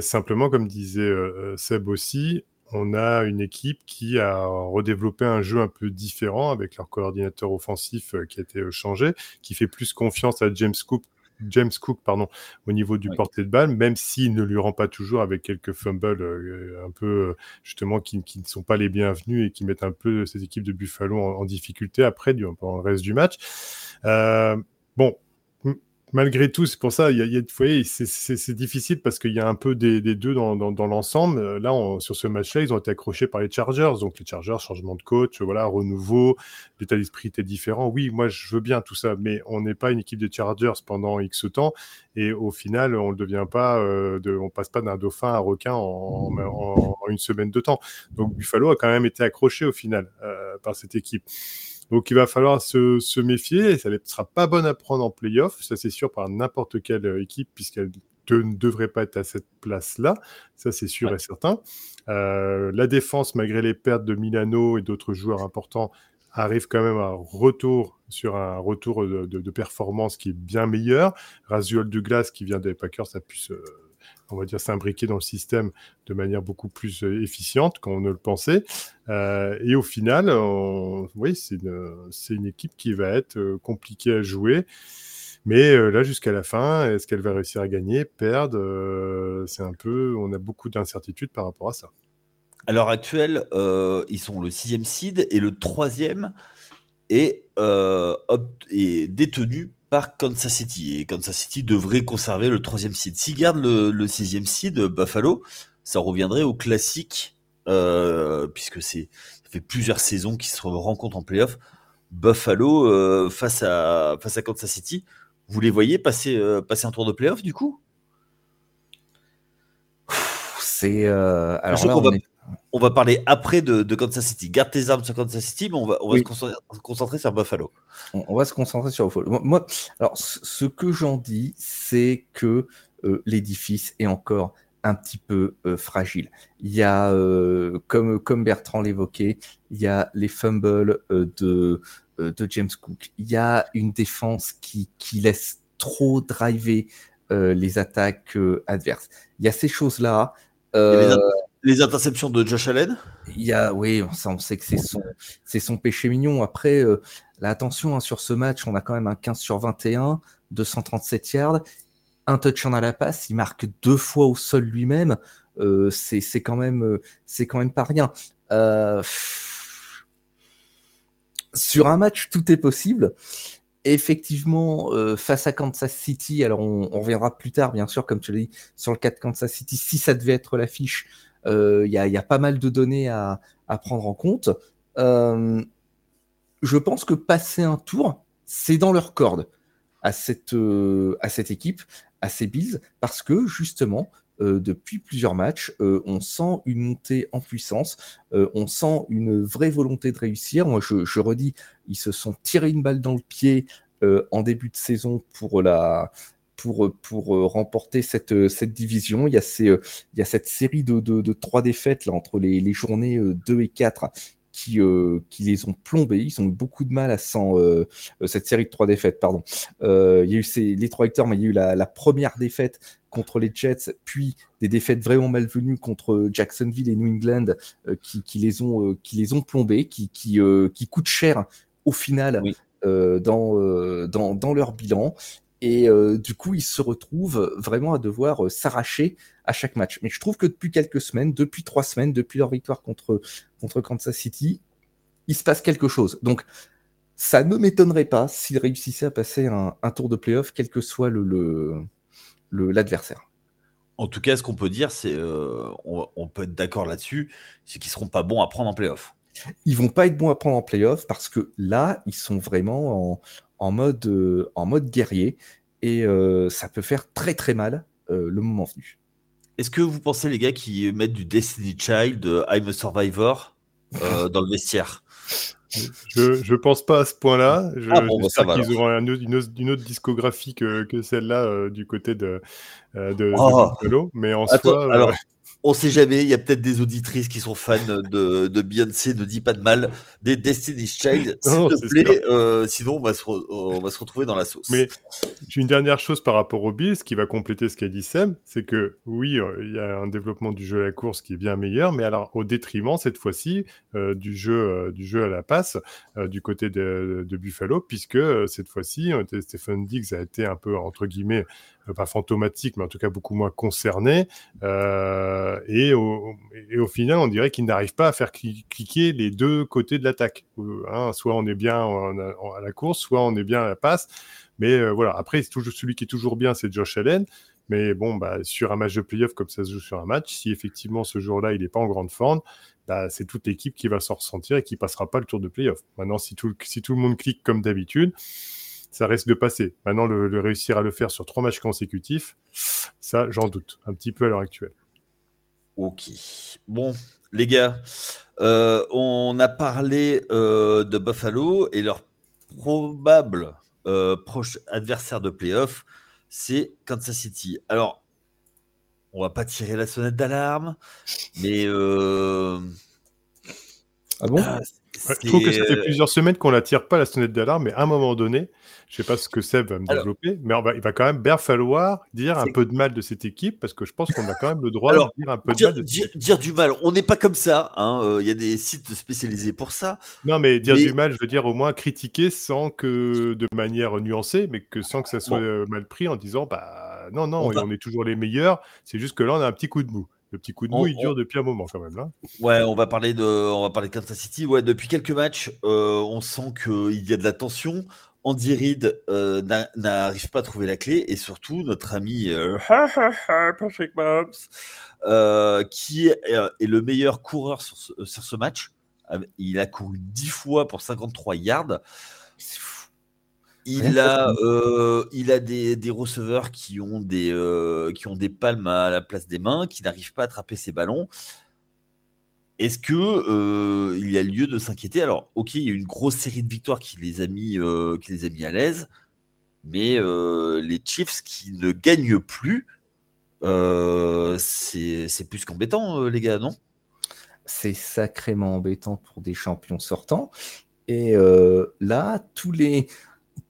simplement, comme disait Seb aussi, on a une équipe qui a redéveloppé un jeu un peu différent avec leur coordinateur offensif qui a été changé, qui fait plus confiance à James Cook James Cook pardon, au niveau du porté de balle, même s'il ne lui rend pas toujours avec quelques fumbles euh, un peu euh, justement qui, ne sont pas les bienvenus et qui mettent un peu ces équipes de Buffalo en, difficulté après pendant le reste du match. Euh, bon, malgré tout, c'est pour ça, il y a, voyez, c'est difficile parce qu'il y a un peu des, deux dans, l'ensemble. Euh, là, sur ce match-là, ils ont été accrochés par les Chargers. Donc, les Chargers, changement de coach, voilà, renouveau, l'état d'esprit était différent. Oui, moi, je veux bien tout ça, mais on n'est pas une équipe de Chargers pendant X temps. Et au final, on ne devient pas, euh, de, on passe pas d'un dauphin à requin en, une semaine de temps. Donc, Buffalo a quand même été accroché au final euh, par cette équipe. Donc il va falloir se, méfier. Ça ne sera pas bon à prendre en playoff, ça c'est sûr, par n'importe quelle euh, équipe, puisqu'elle ne devrait pas être à cette place-là. Ça c'est sûr et certain. Euh, la défense, malgré les pertes de Milano et d'autres joueurs importants, arrive quand même à retour sur un retour de, performance qui est bien meilleur. Rasuel Douglas, qui vient des Packers, a pu se on va dire, s'imbriquer dans le système de manière beaucoup plus euh, efficiente qu'on ne le pensait. Euh, et au final, oui, c'est une, équipe qui va être euh, compliquée à jouer. Mais là, jusqu'à la fin, est-ce qu'elle va réussir à gagner, perdre C'est un peu, on a beaucoup d'incertitudes par rapport à ça. À l'heure actuelle, ils sont le sixième seed et le troisième est, est détenu par Kansas City. Et Kansas City devrait conserver le troisième seed. S'ils gardent le, sixième seed, Buffalo, ça reviendrait au classique, euh, puisque c'est ça fait plusieurs saisons qu'ils se rencontrent en playoff. Buffalo euh, face, à, face à Kansas City. Vous les voyez passer, euh, passer un tour de playoff du coup? C'est. alors on va parler après de, Kansas City. Garde tes armes sur Kansas City, mais on va, se concentrer sur Buffalo. On, va se concentrer sur Buffalo. Moi, alors, ce que j'en dis, c'est que euh, l'édifice est encore un petit peu euh, fragile. Il y a, euh, comme, comme Bertrand l'évoquait, il y a les fumbles de, de James Cook. Il y a une défense qui, qui laisse trop driver les attaques adverses. Il y a ces choses-là les interceptions de Josh Allen? Il y a, oui, on sait que c'est son, c'est son péché mignon. Après, euh, attention, hein, sur ce match, on a quand même un 15 sur 21, 237 yards. un touchdown à la passe, il marque deux fois au sol lui-même. c'est quand même c'est quand même pas rien. sur un match, tout est possible effectivement, euh, face à Kansas City, alors on, reviendra plus tard, bien sûr, comme tu l'as dit, sur le cas de Kansas City, si ça devait être l'affiche, euh, il y, a, pas mal de données à, prendre en compte. Euh, je pense que passer un tour, c'est dans leur corde à cette, à cette équipe, à ces Bills, parce que justement, depuis plusieurs matchs, on sent une montée en puissance, on sent une vraie volonté de réussir. Moi, je, redis, ils se sont tirés une balle dans le pied en début de saison pour la pour, pour remporter cette, cette division. Il y a, ces, il y a cette série de, de, trois défaites là, entre les, les journées 2 et 4 qui, qui, les ont plombés. Ils ont eu beaucoup de mal à s'en. cette série de trois défaites, pardon. il y a eu ces, les trois victoires, mais il y a eu la, la première défaite contre les Jets, puis des défaites vraiment malvenues contre Jacksonville et New England euh, qui, les ont, euh, qui les ont plombés, qui, qui, euh, qui coûtent cher au final dans, dans, dans, leur bilan. Et du coup, ils se retrouvent vraiment à devoir s'arracher à chaque match. Mais je trouve que depuis quelques semaines, depuis trois semaines, depuis leur victoire contre, contre Kansas City, il se passe quelque chose. Donc, ça ne m'étonnerait pas s'ils réussissaient à passer un, tour de playoff, quel que soit le l'adversaire. En tout cas, ce qu'on peut dire, c'est, euh, on, peut être d'accord là-dessus, c'est qu'ils seront pas bons à prendre en playoff. Ils vont pas être bons à prendre en playoff parce que là, ils sont vraiment en, mode, euh, en mode guerrier et euh, ça peut faire très très mal le moment venu. Est-ce que vous pensez, les gars, qui mettent du Destiny Child, I'm a Survivor dans le vestiaire? Je, je pense pas à ce point-là. Je, ah bah, qu'ils auront une, autre discographie que, celle-là euh, du côté de, euh, de, oh. Mais en soi. Alors, on sait jamais, il y a peut-être des auditrices qui sont fans de, de Beyoncé, ne dis pas de mal, des Destiny's Child, s'il te plaît, euh, sinon on va, se on va se retrouver dans la sauce. Mais j'ai une dernière chose par rapport au Bills qui va compléter ce qu'a dit Sam, c'est que oui, euh, il y a un développement du jeu à la course qui est bien meilleur, mais alors au détriment cette fois-ci euh, du, jeu, du jeu à la passe du côté de, de Buffalo, puisque cette fois-ci, Stephen Diggs a été un peu, entre guillemets, pas fantomatique, mais en tout cas beaucoup moins concerné. Euh, et, au, et, au, final, on dirait qu'il n'arrive pas à faire cliquer les deux côtés de l'attaque. Euh, hein, soit on est bien à la course, soit on est bien à la passe. Mais euh, voilà, après, toujours, celui qui est toujours bien, c'est Josh Allen. Mais bon, bah, sur un match de playoff, comme ça se joue sur un match, si effectivement ce jour-là, il n'est pas en grande forme, bah, c'est toute l'équipe qui va s'en ressentir et qui passera pas le tour de playoff. Maintenant, si tout, si tout le monde clique comme d'habitude, ça risque de passer. Maintenant, le, réussir à le faire sur trois matchs consécutifs, ça, j'en doute un petit peu à l'heure actuelle. Ok. Bon, les gars, euh, on a parlé euh, de Buffalo et leur probable euh, proche adversaire de playoff, c'est Kansas City. Alors, on va pas tirer la sonnette d'alarme, mais. ah bon? Je trouve que ça fait plusieurs semaines qu'on la tire pas la sonnette d'alarme, mais à un moment donné, je sais pas ce que Seb va me développer, mais il va quand même bien falloir dire un peu de mal de cette équipe parce que je pense qu'on a quand même le droit de dire un peu de mal. De dire, du mal, on n'est pas comme ça. Hein, euh, il y a des sites spécialisés pour ça. Non, mais dire du mal, je veux dire au moins critiquer sans que de manière nuancée, mais que sans que ça soit euh, mal pris en disant bah non, non, on, est toujours les meilleurs. C'est juste que là, on a un petit coup de mou. Le petit coup de mou, il dure depuis un moment quand même. Là. Ouais, on va parler de, on va parler de Kansas City. Ouais, depuis quelques matchs, euh, on sent qu'il y a de la tension. Andy Reid euh, n'arrive pas à trouver la clé et surtout notre ami euh, Patrick Mahomes, euh, qui est, le meilleur coureur sur ce, match. Il a couru 10 fois pour 53 yards. Il a, il a des, des, receveurs qui ont des, qui ont des palmes à la place des mains, qui n'arrivent pas à attraper ces ballons. Est-ce que euh, il y a lieu de s'inquiéter? Alors, ok, il y a une grosse série de victoires qui les a mis, euh, qui les a mis à l'aise, mais euh, les Chiefs qui ne gagnent plus, c'est plus qu'embêtant, les gars, non? C'est sacrément embêtant pour des champions sortants. Et là, tous les,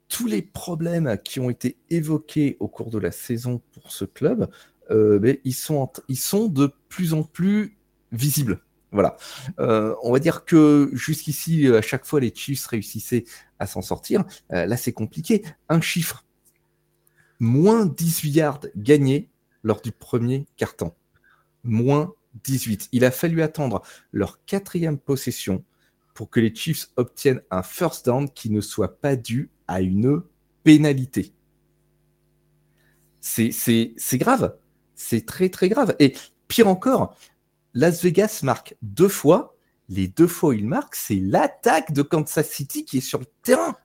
tous les problèmes qui ont été évoqués au cours de la saison pour ce club, ben, ils, sont, ils sont de plus en plus visibles. Voilà. Euh, on va dire que jusqu'ici, à chaque fois, les Chiefs réussissaient à s'en sortir. Euh, là, c'est compliqué. Un chiffre. moins 18 yards gagnés lors du premier carton. Moins 18. Il a fallu attendre leur quatrième possession pour que les Chiefs obtiennent un first down qui ne soit pas dû à une pénalité. C'est grave. C'est très très grave. Et pire encore, Las Vegas marque deux fois. Les deux fois où il marque, c'est l'attaque de Kansas City qui est sur le terrain.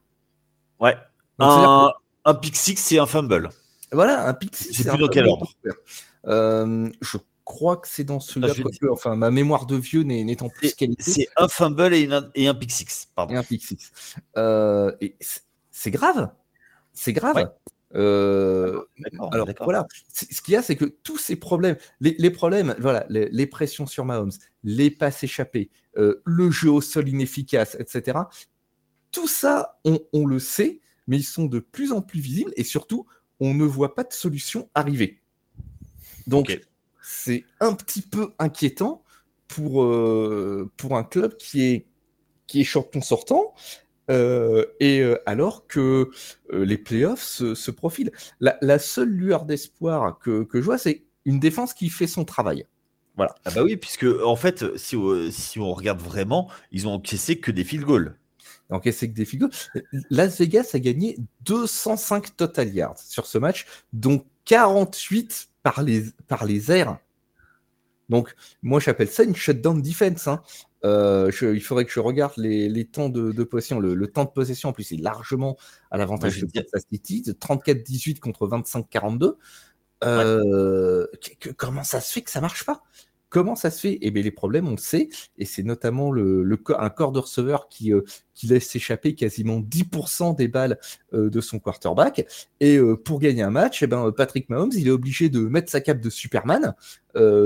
Ouais. un, un pick six et un fumble. Voilà, un pick six. C'est plus dans quel ordre euh, Je crois que c'est dans celui-là. Ah, enfin, ma mémoire de vieux n'étant plus qualité. C'est un fumble et, et un pick six. Pardon. Et un pick six. Euh, c'est grave. C'est grave. Euh, alors voilà, ce qu'il y a, c'est que tous ces problèmes, les, problèmes, voilà, les, pressions sur Mahomes, les passes échappées, euh, le jeu au sol inefficace, etc. Tout ça, on, le sait, mais ils sont de plus en plus visibles et surtout, on ne voit pas de solution arriver. Donc, c'est un petit peu inquiétant pour, euh, pour un club qui est, qui est champion sortant euh, et euh, alors que euh, les playoffs se, profilent. La, seule lueur d'espoir que, je vois, c'est une défense qui fait son travail. Voilà. Ah bah oui, puisque en fait, si, si on regarde vraiment, ils ont encaissé que des field goals. Encaissé que des field goals. Las Vegas a gagné 205 total yards sur ce match, dont 48 par les, par les airs. Donc, moi, j'appelle ça une shutdown defense. Hein. Euh, il faudrait que je regarde les, temps de, possession. Le, temps de possession, en plus, est largement à l'avantage de Kansas City, de 34-18 contre 25-42. Euh, comment ça se fait que ça marche pas? Comment ça se fait? Eh bien, les problèmes, on le sait, et c'est notamment le, un corps de receveur qui, euh, qui laisse échapper quasiment 10% des balles euh, de son quarterback. Et euh, pour gagner un match, eh ben, Patrick Mahomes, il est obligé de mettre sa cape de Superman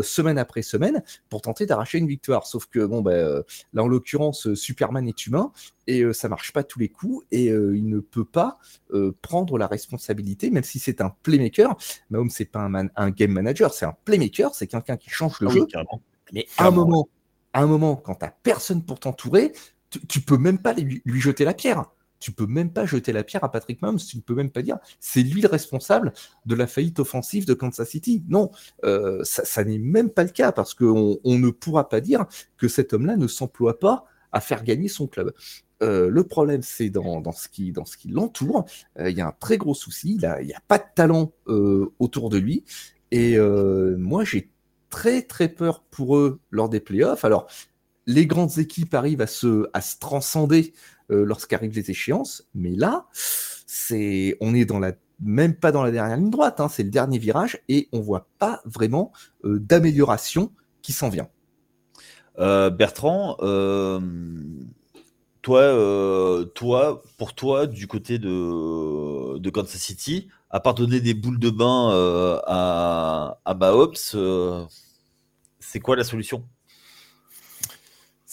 semaine après semaine pour tenter d'arracher une victoire. Sauf que, bon, ben, là, en l'occurrence, Superman est humain et ça marche pas tous les coups et il ne peut pas prendre la responsabilité, même si c'est un playmaker. Mahomes, c'est pas un, un, game manager, c'est un playmaker, c'est quelqu'un qui change le ah jeu. Mais à un moment, à un moment, quand t'as personne pour t'entourer, tu, peux même pas lui, jeter la pierre. Tu peux même pas jeter la pierre à Patrick Mahomes. Tu ne peux même pas dire c'est lui le responsable de la faillite offensive de Kansas City. Non, euh, ça, n'est même pas le cas parce qu'on on ne pourra pas dire que cet homme-là ne s'emploie pas à faire gagner son club. Euh, le problème, c'est dans, ce qui, l'entoure. Euh, il y a un très gros souci. Il n'y a, pas de talent autour de lui. Et moi, j'ai très très peur pour eux lors des playoffs. Alors, les grandes équipes arrivent à se, transcender euh, lorsqu'arrivent les échéances, mais là, c'est, on est dans la, même pas dans la dernière ligne droite, hein, c'est le dernier virage et on voit pas vraiment euh, d'amélioration qui s'en vient. Euh, Bertrand, toi, pour toi, du côté de, Kansas City, à part donner des boules de bain à, à c'est quoi la solution?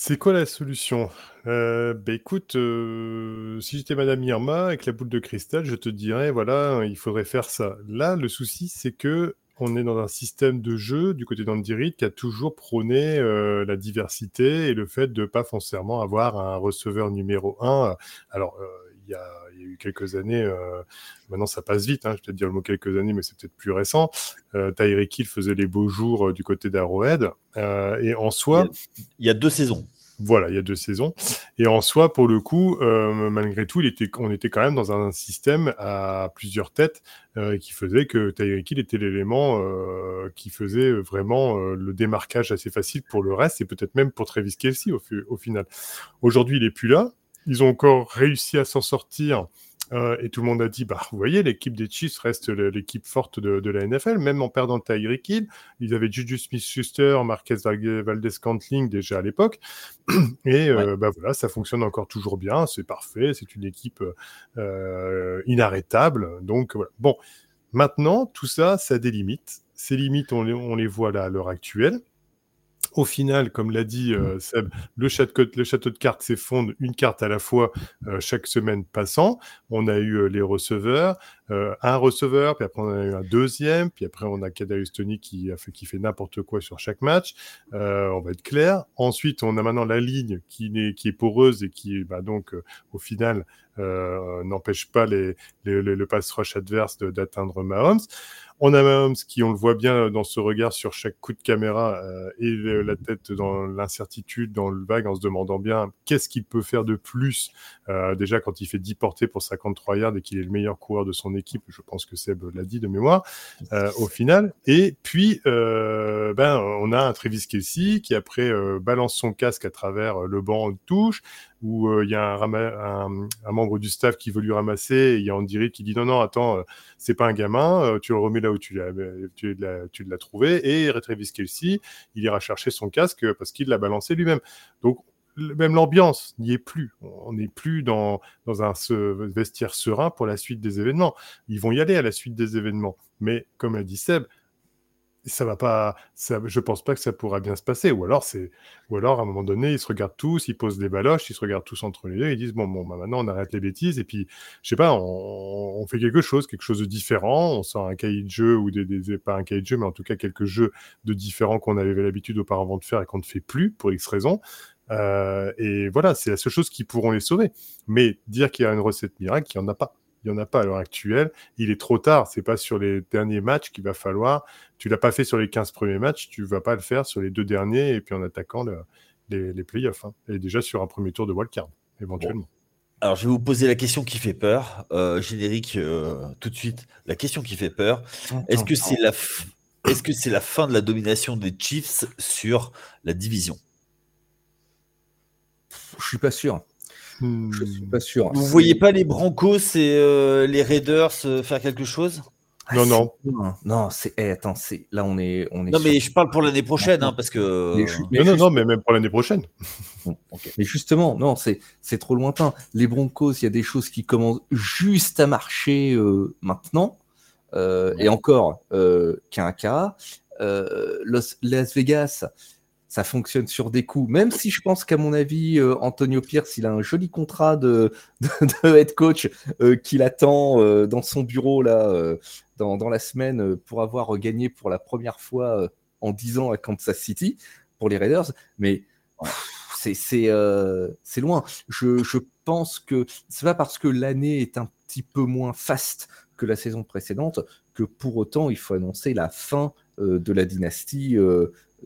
C'est quoi la solution? Euh, bah, écoute, euh, si j'étais Madame Irma avec la boule de cristal, je te dirais voilà, il faudrait faire ça. Là, le souci, c'est que on est dans un système de jeu du côté d'Andy qui a toujours prôné euh, la diversité et le fait de pas foncièrement avoir un receveur numéro un. Alors, il y a, eu quelques années, maintenant ça passe vite, hein, je vais peut-être dire le mot quelques années, mais c'est peut-être plus récent. Tyreek Hill faisait les beaux jours du côté d'Arrowhead. et en soi. il y a deux saisons. Voilà, il y a deux saisons. Et en soi, pour le coup, euh, malgré tout, il était, on était quand même dans un système à plusieurs têtes euh, qui faisait que Tyreek Hill était l'élément euh, qui faisait vraiment le démarquage assez facile pour le reste et peut-être même pour Travis Kelsey au, au final. Aujourd'hui, il est plus là. Ils ont encore réussi à s'en sortir euh, et tout le monde a dit, bah, vous voyez, l'équipe des Chiefs reste l'équipe forte de, la NFL, même en perdant Tyreek Hill. Ils avaient Juju Smith-Schuster, Marquez Valdez-Cantling déjà à l'époque. Et euh, bah, voilà, ça fonctionne encore toujours bien, c'est parfait, c'est une équipe euh, inarrêtable. Donc voilà. Bon, maintenant, tout ça, ça a des limites. Ces limites, on les, on les voit là à l'heure actuelle. Au final, comme l'a dit euh, Seb, le château, de cartes s'effondre une carte à la fois euh, chaque semaine passant. On a eu euh, les receveurs, un receveur, puis après on a eu un deuxième, puis après on a Kadarius Tony qui, fait, qui fait n'importe quoi sur chaque match. on va être clair. Ensuite, on a maintenant la ligne qui est, qui est poreuse et qui, bah, donc, au final, n'empêche pas les, le pass rush adverse d'atteindre Mahomes. On a Mahomes qui, on le voit bien dans ce regard sur chaque coup de caméra euh, et la tête dans l'incertitude, dans le vague, en se demandant bien qu'est-ce qu'il peut faire de plus. Euh, déjà, quand il fait 10 portées pour 53 yards et qu'il est le meilleur coureur de son équipe, je pense que Seb l'a dit de mémoire, euh, au final. Et puis, ben, on a un Travis Kelsey qui après balance son casque à travers le banc de touche, où il y a un, membre du staff qui veut lui ramasser, il y a Andy Reid qui dit non, non, attends, c'est pas un gamin, tu le remets là où tu l'as, trouvé, et Travis Kelsey, il ira chercher son casque parce qu'il l'a balancé lui-même. Donc, même l'ambiance n'y est plus. On n'est plus dans, dans un vestiaire serein pour la suite des événements. Ils vont y aller à la suite des événements. Mais comme a dit Seb, ça va pas, ça, je pense pas que ça pourra bien se passer. Ou alors, c'est, ou alors, à un moment donné, ils se regardent tous, ils posent des baloches, ils se regardent tous entre les deux, ils disent bon, bon, bah, maintenant on arrête les bêtises et puis, je sais pas, on, fait quelque chose, quelque chose de différent. On sort un cahier de jeu ou des, pas un cahier de jeu, mais en tout cas quelques jeux de différents qu'on avait l'habitude auparavant de faire et qu'on ne fait plus pour X raisons. Euh, et voilà, c'est la seule chose qui pourront les sauver. Mais dire qu'il y a une recette miracle, il n'y en a pas il n'y en a pas à l'heure actuelle. Il est trop tard. C'est pas sur les derniers matchs qu'il va falloir. Tu l'as pas fait sur les 15 premiers matchs, tu vas pas le faire sur les deux derniers et puis en attaquant les, les playoffs. Hein. Et déjà sur un premier tour de wildcard, éventuellement. Alors, je vais vous poser la question qui fait peur. Euh, générique, euh, tout de suite. La question qui fait peur. Est-ce que c'est la, est-ce que c'est la fin de la domination des Chiefs sur la division? Je suis pas sûr. Je suis pas sûr. Vous voyez pas les Broncos et euh, les Raiders euh, faire quelque chose? Ah, non, non. Non, c'est. Eh, attends, c'est. Là, on est. On est non, mais je parle pour l'année prochaine, hein, parce que. non, non, non, mais même pour l'année prochaine. Mais justement, non, c'est trop lointain. Les Broncos, il y a des choses qui commencent juste à marcher euh, maintenant. Et encore, qu'un cas. Las Vegas, ça fonctionne sur des coups. Même si je pense qu'à mon avis, euh, Antonio Pierce, il a un joli contrat de, head coach euh, qui l'attend euh, dans son bureau là, dans, la semaine pour avoir gagné pour la première fois en 10 ans à Kansas City pour les Raiders. Mais c'est loin. Je, je pense que c'est pas parce que l'année est un petit peu moins faste que la saison précédente que pour autant il faut annoncer la fin de la dynastie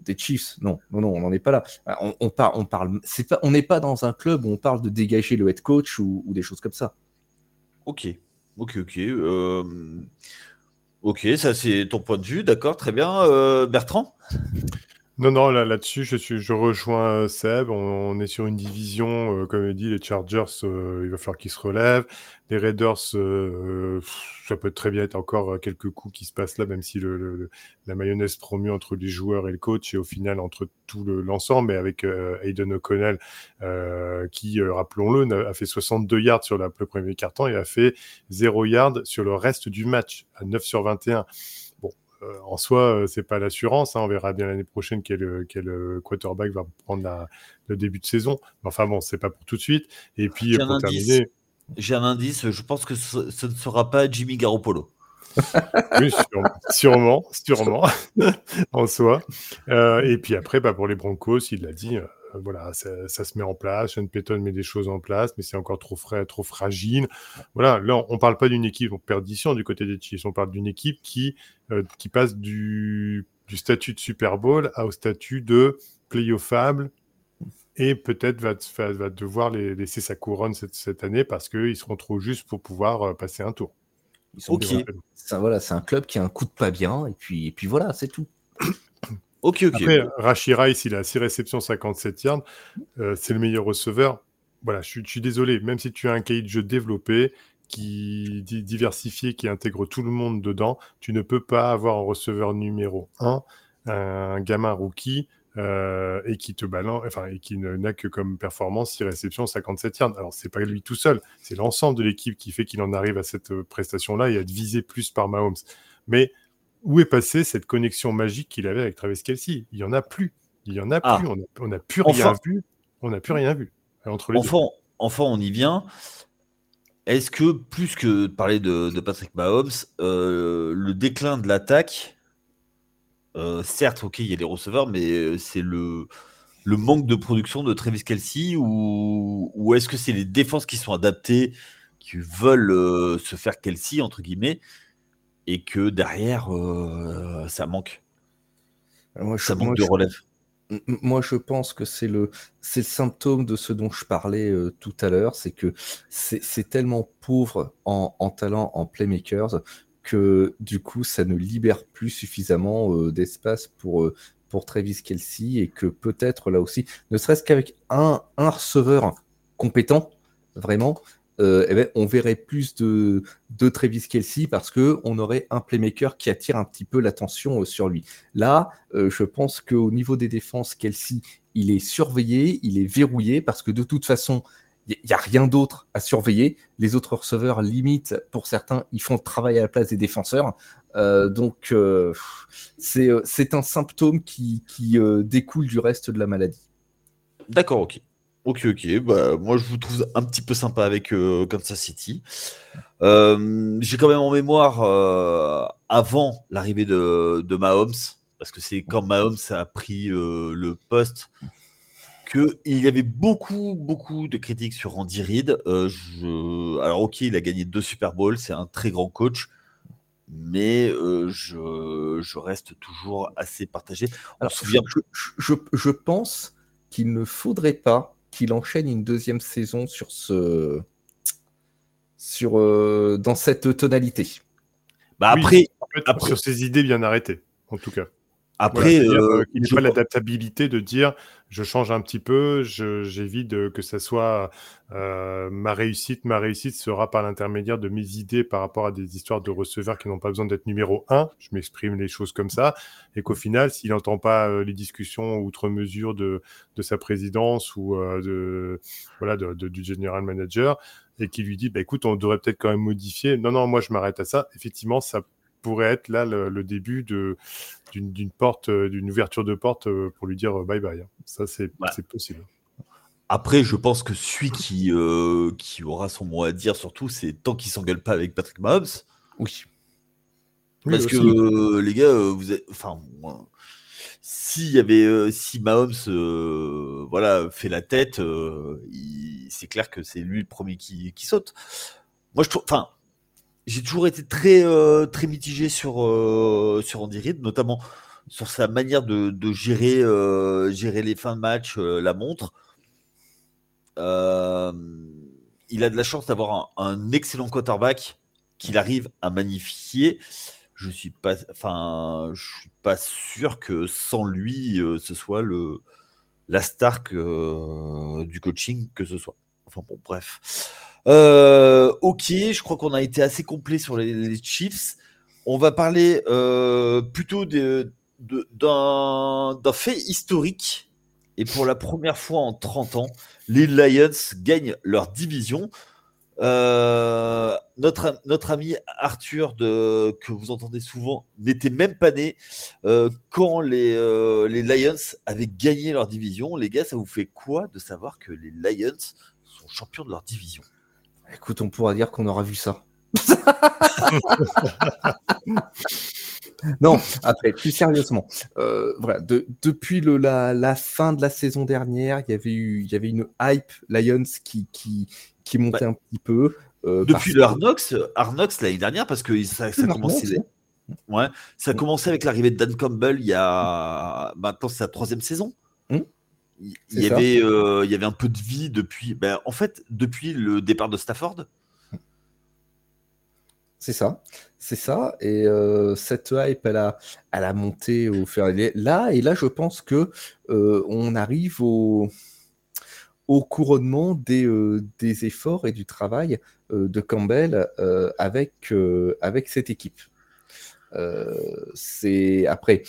des Chiefs. Non, non, non, on n'en est pas là. Ah, on, parle, c'est pas, on n'est pas dans un club où on parle de dégager le head coach ou, des choses comme ça. Ok, ok, ok. Euh, ok, ça c'est ton point de vue, d'accord, très bien. Euh, Bertrand? Non, non, là, là-dessus, je, je rejoins euh, Seb. On, est sur une division, euh, comme il dit, les Chargers, euh, il va falloir qu'ils se relèvent. Les Raiders, ça peut très bien être encore quelques coups qui se passent là, même si le, la mayonnaise promue entre les joueurs et le coach, et au final entre tout l'ensemble, mais avec Aiden O'Connell, qui, rappelons-le, a fait 62 yards sur le premier quart-temps et a fait 0 yards sur le reste du match, à 9 sur 21. Euh, en soi, euh, c'est pas l'assurance. Hein. on verra bien l'année prochaine quel, euh, quel, quarterback va prendre le début de saison. enfin bon, c'est pas pour tout de suite. Et puis pour terminer, j'ai un indice. Je pense que ce, ne sera pas Jimmy Garoppolo. oui, sûrement, sûrement, en soi. et puis après, bah, pour les Broncos, il l'a dit, voilà, ça, se met en place. Sean Payton met des choses en place, mais c'est encore trop frais, trop fragile. Voilà, là, on parle pas d'une équipe en perdition du côté des Chiefs. On parle d'une équipe qui, euh, qui passe du, du, statut de Super Bowl au statut de playoffable et peut-être va, va, devoir les, laisser sa couronne cette, cette année parce qu'ils seront trop justes pour pouvoir euh, passer un tour. ok. Ça, voilà, c'est un club qui a un coup de pas bien, et puis, et puis voilà, c'est tout. Ok, ok. Après, Rashi Rice, il a 6 réceptions, 57 yards. Euh, c'est le meilleur receveur. Voilà, je, suis désolé. Même si tu as un cahier de jeu développé, qui diversifié, qui intègre tout le monde dedans, tu ne peux pas avoir un receveur numéro 1, un gamin rookie, euh, et qui te n'a que comme performance 6 réceptions, 57 yards. Alors, c'est pas lui tout seul, c'est l'ensemble de l'équipe qui fait qu'il en arrive à cette euh, prestation-là et à être visé plus par Mahomes. Mais où est passée cette connexion magique qu'il avait avec Travis Kelsey Il y en a plus. Il y en a ah. plus. On n'a plus rien vu. On n'a plus rien vu entre les enfin, enfin, on y vient. Est-ce que plus que de parler de, Patrick Mahomes, euh, le déclin de l'attaque, euh, certes, ok, il y a les receveurs, mais euh, c'est le, le manque de production de Travis Kelsey ou, ou est-ce que c'est les défenses qui sont adaptées qui veulent se faire Kelsey, entre guillemets, et que derrière, ça manque. Moi, ça manque de relève. Moi, je pense que c'est le, le symptôme de ce dont je parlais tout à l'heure, c'est que c'est tellement pauvre en, en, talent, en playmakers, que du coup, ça ne libère plus suffisamment d'espace pour, pour Travis Kelsey et que peut-être là aussi, ne serait-ce qu'avec un, un receveur compétent, vraiment, euh, eh ben, on verrait plus de, de Travis Kelsey parce que on aurait un playmaker qui attire un petit peu l'attention euh, sur lui. Là, euh, je pense qu'au niveau des défenses, Kelsey, il est surveillé, il est verrouillé parce que de toute façon, il n'y a rien d'autre à surveiller. Les autres receveurs, limite, pour certains, ils font le travail à la place des défenseurs. donc, c'est un symptôme qui découle du reste de la maladie. D'accord, ok. Ok, ok. Bah, moi, je vous trouve un petit peu sympa avec euh, Kansas City. Euh, j'ai quand même en mémoire, euh, avant l'arrivée de, de, Mahomes, parce que c'est quand Mahomes a pris le poste, qu'il y avait beaucoup, beaucoup de critiques sur Andy Reid. Je... Alors, ok, il a gagné deux Super Bowls, c'est un très grand coach, mais je, je, reste toujours assez partagé. Alors, je, je, je pense qu'il ne faudrait pas qu'il enchaîne une deuxième saison sur ce, sur euh, dans cette tonalité. Bah après, après, sur ses idées bien arrêtées, en tout cas. Après, euh, il n'y a pas l'adaptabilité de dire je change un petit peu, j'évite que ça soit euh, ma réussite. Ma réussite sera par l'intermédiaire de mes idées par rapport à des histoires de receveurs qui n'ont pas besoin d'être numéro un. Je m'exprime les choses comme ça. Et qu'au final, s'il n'entend pas euh, les discussions outre mesure de, de sa présidence ou de, voilà, de, du general manager et qui lui dit bah, écoute, on devrait peut-être quand même modifier. Non, non, moi je m'arrête à ça. Effectivement, ça pourrait être là le, début d'une porte, euh, d'une ouverture de porte euh, pour lui dire euh, bye bye. Hein. Ça, c'est possible. Après, je pense que celui qui, qui aura son mot à dire, surtout, c'est tant qu'il s'engueule pas avec Patrick Mahomes. Oui. Parce que les gars, vous êtes, enfin, s'il y avait, si Mahomes, voilà, fait la tête, c'est clair que c'est lui le premier qui, qui saute. Moi, je trouve, enfin, j'ai toujours été très, euh, très mitigé sur, euh, sur Andy Reid, notamment sur sa manière de, gérer, euh, gérer les fins de match, la montre. il a de la chance d'avoir un, excellent quarterback qu'il arrive à magnifier. Je suis pas, enfin, je suis pas sûr que sans lui, ce soit le la star du coaching que ce soit. Enfin bon, bref. Euh, ok, je crois qu'on a été assez complet sur les, Chiefs. On va parler euh, plutôt d'un fait historique. Et pour la première fois en 30 ans, les Lions gagnent leur division. Euh, notre, notre ami Arthur, que vous entendez souvent, n'était même pas né quand les, les Lions avaient gagné leur division. Les gars, ça vous fait quoi de savoir que les Lions sont champions de leur division? Écoute, on pourra dire qu'on aura vu ça. non, après, plus sérieusement, euh, voilà, depuis le, la, fin de la saison dernière, il y avait eu, il y avait une hype Lions qui, qui, qui montait un petit peu. Euh, depuis le Arnox, Arnox l'année dernière, parce que ça, ça commençait. Ouais, ça a commencé avec l'arrivée de Dan Campbell il y a maintenant c'est sa troisième saison. Hum il y, avait, euh, il y avait un peu de vie depuis, ben, en fait, depuis le départ de Stafford. C'est ça, c'est ça. Et euh, cette hype, elle a, elle a monté au fur et là. Et là, je pense que euh, on arrive au, au couronnement des, des efforts et du travail de Campbell avec, avec cette équipe. c'est après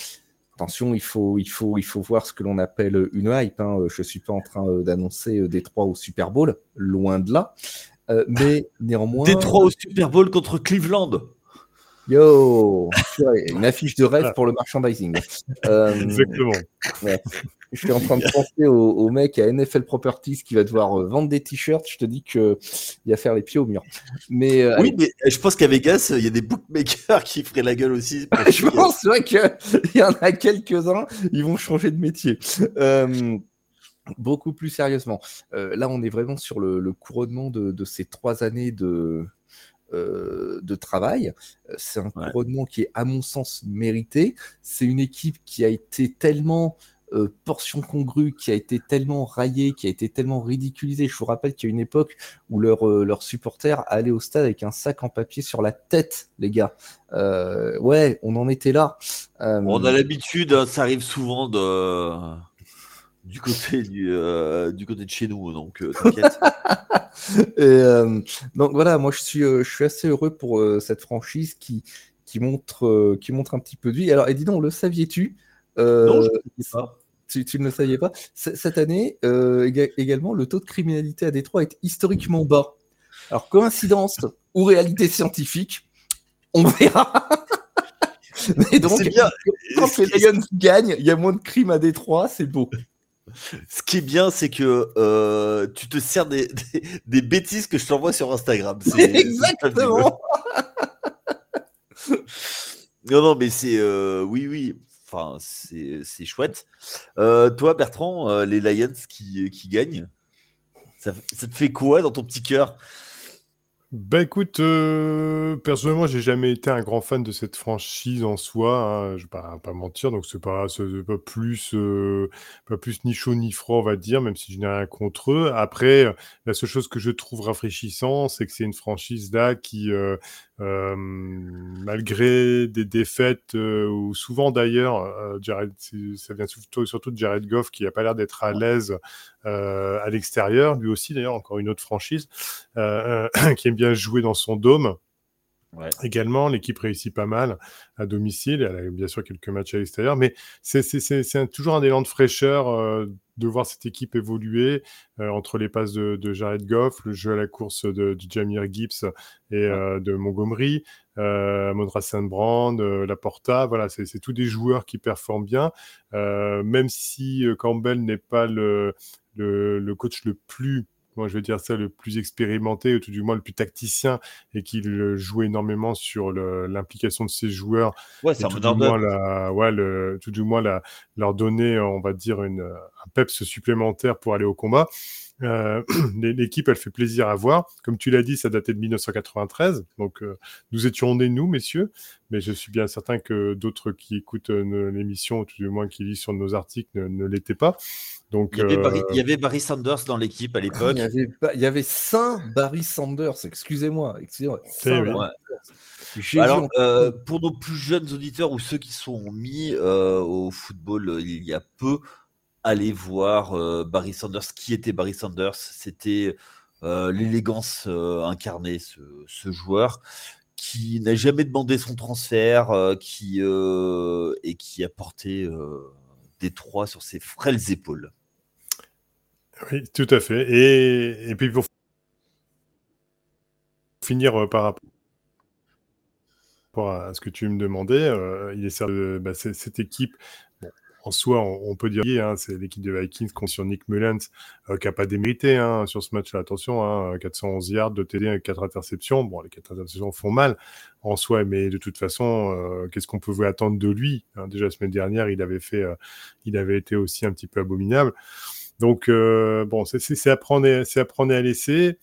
attention, il faut, il, faut, il faut voir ce que l'on appelle une hype. Hein. Je ne suis pas en train euh, d'annoncer euh, Détroit au Super Bowl, loin de là. Euh, mais néanmoins. Détroit au Super Bowl contre Cleveland. Yo, une affiche de rêve pour le merchandising. Exactement. Je suis en train de penser au, mec à NFL Properties qui va devoir vendre des t-shirts. Je te dis qu'il va faire les pieds au mur. Mais, oui, mais je pense qu'à Vegas, il y a des bookmakers qui feraient la gueule aussi. je pense qu'il y en a quelques-uns, ils vont changer de métier. beaucoup plus sérieusement. là, on est vraiment sur le, couronnement de, ces trois années de, de travail. C'est un couronnement qui est, à mon sens, mérité. C'est une équipe qui a été tellement euh, portion congrue qui a été tellement raillée, qui a été tellement ridiculisée. Je vous rappelle qu'il y a une époque où leurs leur supporters allaient au stade avec un sac en papier sur la tête, les gars. Euh, ouais, on en était là. Euh, on a l'habitude, hein, ça arrive souvent de du côté du, du côté de chez nous, donc t'inquiète. donc voilà, moi je suis, je suis assez heureux pour cette franchise qui, qui, montre, qui montre un petit peu de vie. Alors, et dis donc, le saviez-tu non, je ne sais pas tu, ne le savais pas. cette année, euh, également, le taux de criminalité à Détroit est historiquement bas. Alors, coïncidence ou réalité scientifique, on verra. Mais donc, bien. quand les Lions gagnent, il y a moins de crimes à Détroit, c'est beau. Ce qui est bien, c'est que euh, tu te sers des, bêtises que je t'envoie sur Instagram. Exactement. non, non, mais c'est euh, oui, oui. Enfin, c'est chouette. Euh, toi, Bertrand, les Lions qui, qui gagnent, ça, ça, te fait quoi dans ton petit cœur? Bah écoute, euh, personnellement, j'ai jamais été un grand fan de cette franchise en soi. Hein, je vais pas, pas mentir, donc c'est pas, pas plus, euh, pas plus ni chaud ni froid, on va dire, même si je n'ai rien contre eux. Après, la seule chose que je trouve rafraîchissant, c'est que c'est une franchise là qui, euh, euh, malgré des défaites, ou souvent d'ailleurs, Jared, ça vient surtout, surtout de Jared Goff qui a pas l'air d'être à l'aise à l'extérieur. Lui aussi, d'ailleurs, encore une autre franchise qui aime bien joué dans son dôme. Également, l'équipe réussit pas mal à domicile. Elle a bien sûr quelques matchs à l'extérieur, mais c'est toujours un élan de fraîcheur euh, de voir cette équipe évoluer euh, entre les passes de, Jared Goff, le jeu à la course de, Jamir Gibbs et euh, de Montgomery, Modra Saint-Brand, Laporta. Voilà, c'est tous des joueurs qui performent bien, même si Campbell n'est pas le, le, coach le plus moi je vais dire ça, le plus expérimenté, ou tout du moins le plus tacticien, et qu'il joue énormément sur l'implication de ses joueurs. Ouais, c'est un tout, du moins la, ouais, le, tout du moins la, leur donner, on va dire, une, un peps supplémentaire pour aller au combat. Euh, l'équipe, elle fait plaisir à voir. Comme tu l'as dit, ça datait de 1993. Donc, euh, nous étions nés, nous, messieurs. Mais je suis bien certain que d'autres qui écoutent euh, l'émission, ou tout du moins qui lisent sur nos articles, ne, l'étaient pas. Donc, il, y avait Barry, Sanders dans l'équipe à l'époque. Il, y avait, il y avait Saint Barry Sanders, excusez-moi. Excusez Alors, pour nos plus jeunes auditeurs ou ceux qui sont mis au football il y a peu, aller voir euh, Barry Sanders. Qui était Barry Sanders? C'était euh, l'élégance euh, incarnée, ce, joueur qui n'a jamais demandé son transfert, qui, et qui a porté Détroit sur ses frêles épaules. Oui, tout à fait. Et, et puis pour finir par rapport à ce que tu me demandais, il est de bah, cette équipe en soi, on, peut dire, hein, c'est l'équipe de Vikings contre sur Nick Mullens, euh, qui n'a pas démérité hein, sur ce match-là. Attention, hein, 411 yards de TD avec 4 interceptions. Bon, les 4 interceptions font mal en soi, mais de toute façon, euh, qu'est-ce qu'on pouvait attendre de lui hein? Déjà, la semaine dernière, il avait, fait, euh, il avait été aussi un petit peu abominable. Donc, bon, c'est à prendre et à laisser.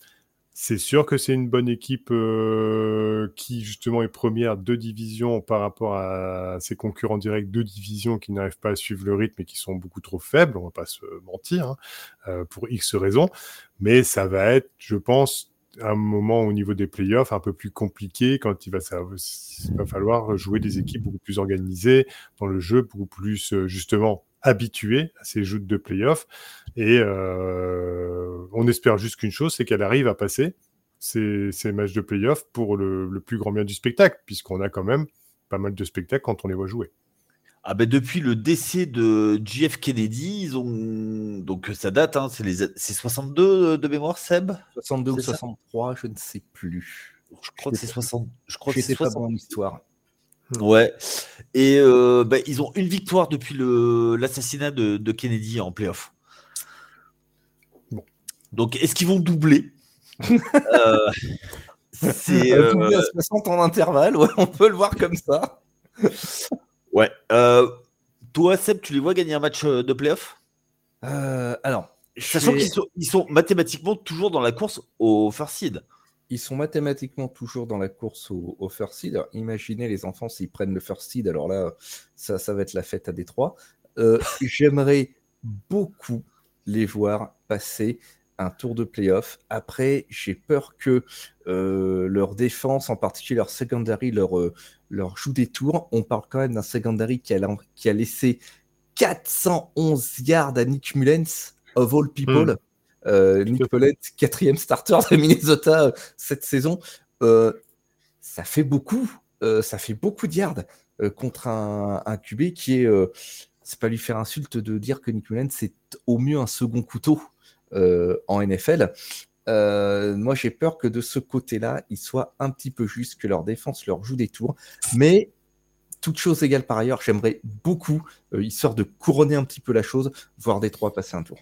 C'est sûr que c'est une bonne équipe euh, qui justement est première de division par rapport à ses concurrents directs de division qui n'arrivent pas à suivre le rythme et qui sont beaucoup trop faibles, on va pas se mentir, hein, euh, pour X raisons. Mais ça va être, je pense, un moment au niveau des playoffs un peu plus compliqué quand il va, ça, va falloir jouer des équipes beaucoup plus organisées dans le jeu, beaucoup plus euh, justement habituée à ces jeux de playoffs. Et euh, on espère juste qu'une chose, c'est qu'elle arrive à passer ces, matchs de playoffs pour le, plus grand bien du spectacle, puisqu'on a quand même pas mal de spectacles quand on les voit jouer. Ah ben depuis le décès de JF Kennedy, ils ont donc ça date, hein, c'est les 62 de mémoire, Seb? 62 ou 63, je ne sais plus. Je crois que c'est 60. Je crois que c'est 60. l'histoire. Ouais. Et euh, bah, ils ont une victoire depuis l'assassinat de, de, Kennedy en playoff. Bon. Donc, est-ce qu'ils vont doubler? Euh, C'est euh... 60 en intervalle, ouais, on peut le voir comme ça. ouais. Euh, toi, Seb, tu les vois gagner un match euh, de playoff? Alors, Sachant qu'ils sont, ils sont mathématiquement toujours dans la course au first seed. Ils sont mathématiquement toujours dans la course au, first seed. imaginez les enfants s'ils prennent le first seed, alors là, ça, ça va être la fête à Détroit. Euh, J'aimerais beaucoup les voir passer un tour de playoff. Après, j'ai peur que euh, leur défense, en particulier leur secondary, leur, euh, leur joue des tours. On parle quand même d'un secondary qui a, qui a laissé 411 yards à Nick Mullens, of all people. Hmm. Euh, Nick Mullens, quatrième starter de Minnesota cette saison. ça fait beaucoup. ça fait beaucoup de yards contre un, un QB qui est c'est pas lui faire insulte de dire que Nick Mullens c'est au mieux un second couteau euh, en NFL. Euh, moi, j'ai peur que de ce côté-là, il soit un petit peu juste, que leur défense leur joue des tours. Mais toute chose égale par ailleurs, j'aimerais beaucoup, euh, histoire de couronner un petit peu la chose, voir Détroit passer un tour.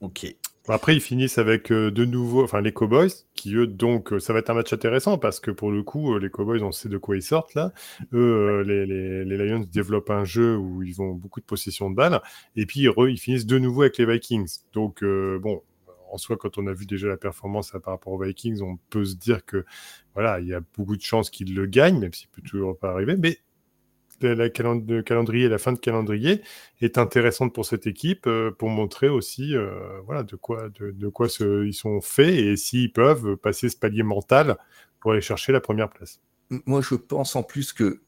Ok. Après, ils finissent avec de nouveau, enfin les Cowboys, qui eux, donc, ça va être un match intéressant parce que pour le coup, les Cowboys, on sait de quoi ils sortent là. Eux, les, les, les, Lions développent un jeu où ils ont beaucoup de possession de balles. Et puis, eux, ils finissent de nouveau avec les Vikings. Donc, bon, en soi, quand on a vu déjà la performance par rapport aux Vikings, on peut se dire que voilà, il y a beaucoup de chances qu'ils le gagnent, même s'il peut toujours pas arriver. Mais la la fin de calendrier est intéressante pour cette équipe euh, pour montrer aussi euh, voilà, de quoi, de, quoi ils sont faits et s'ils peuvent passer ce palier mental pour aller chercher la première place. Moi, je pense en plus que,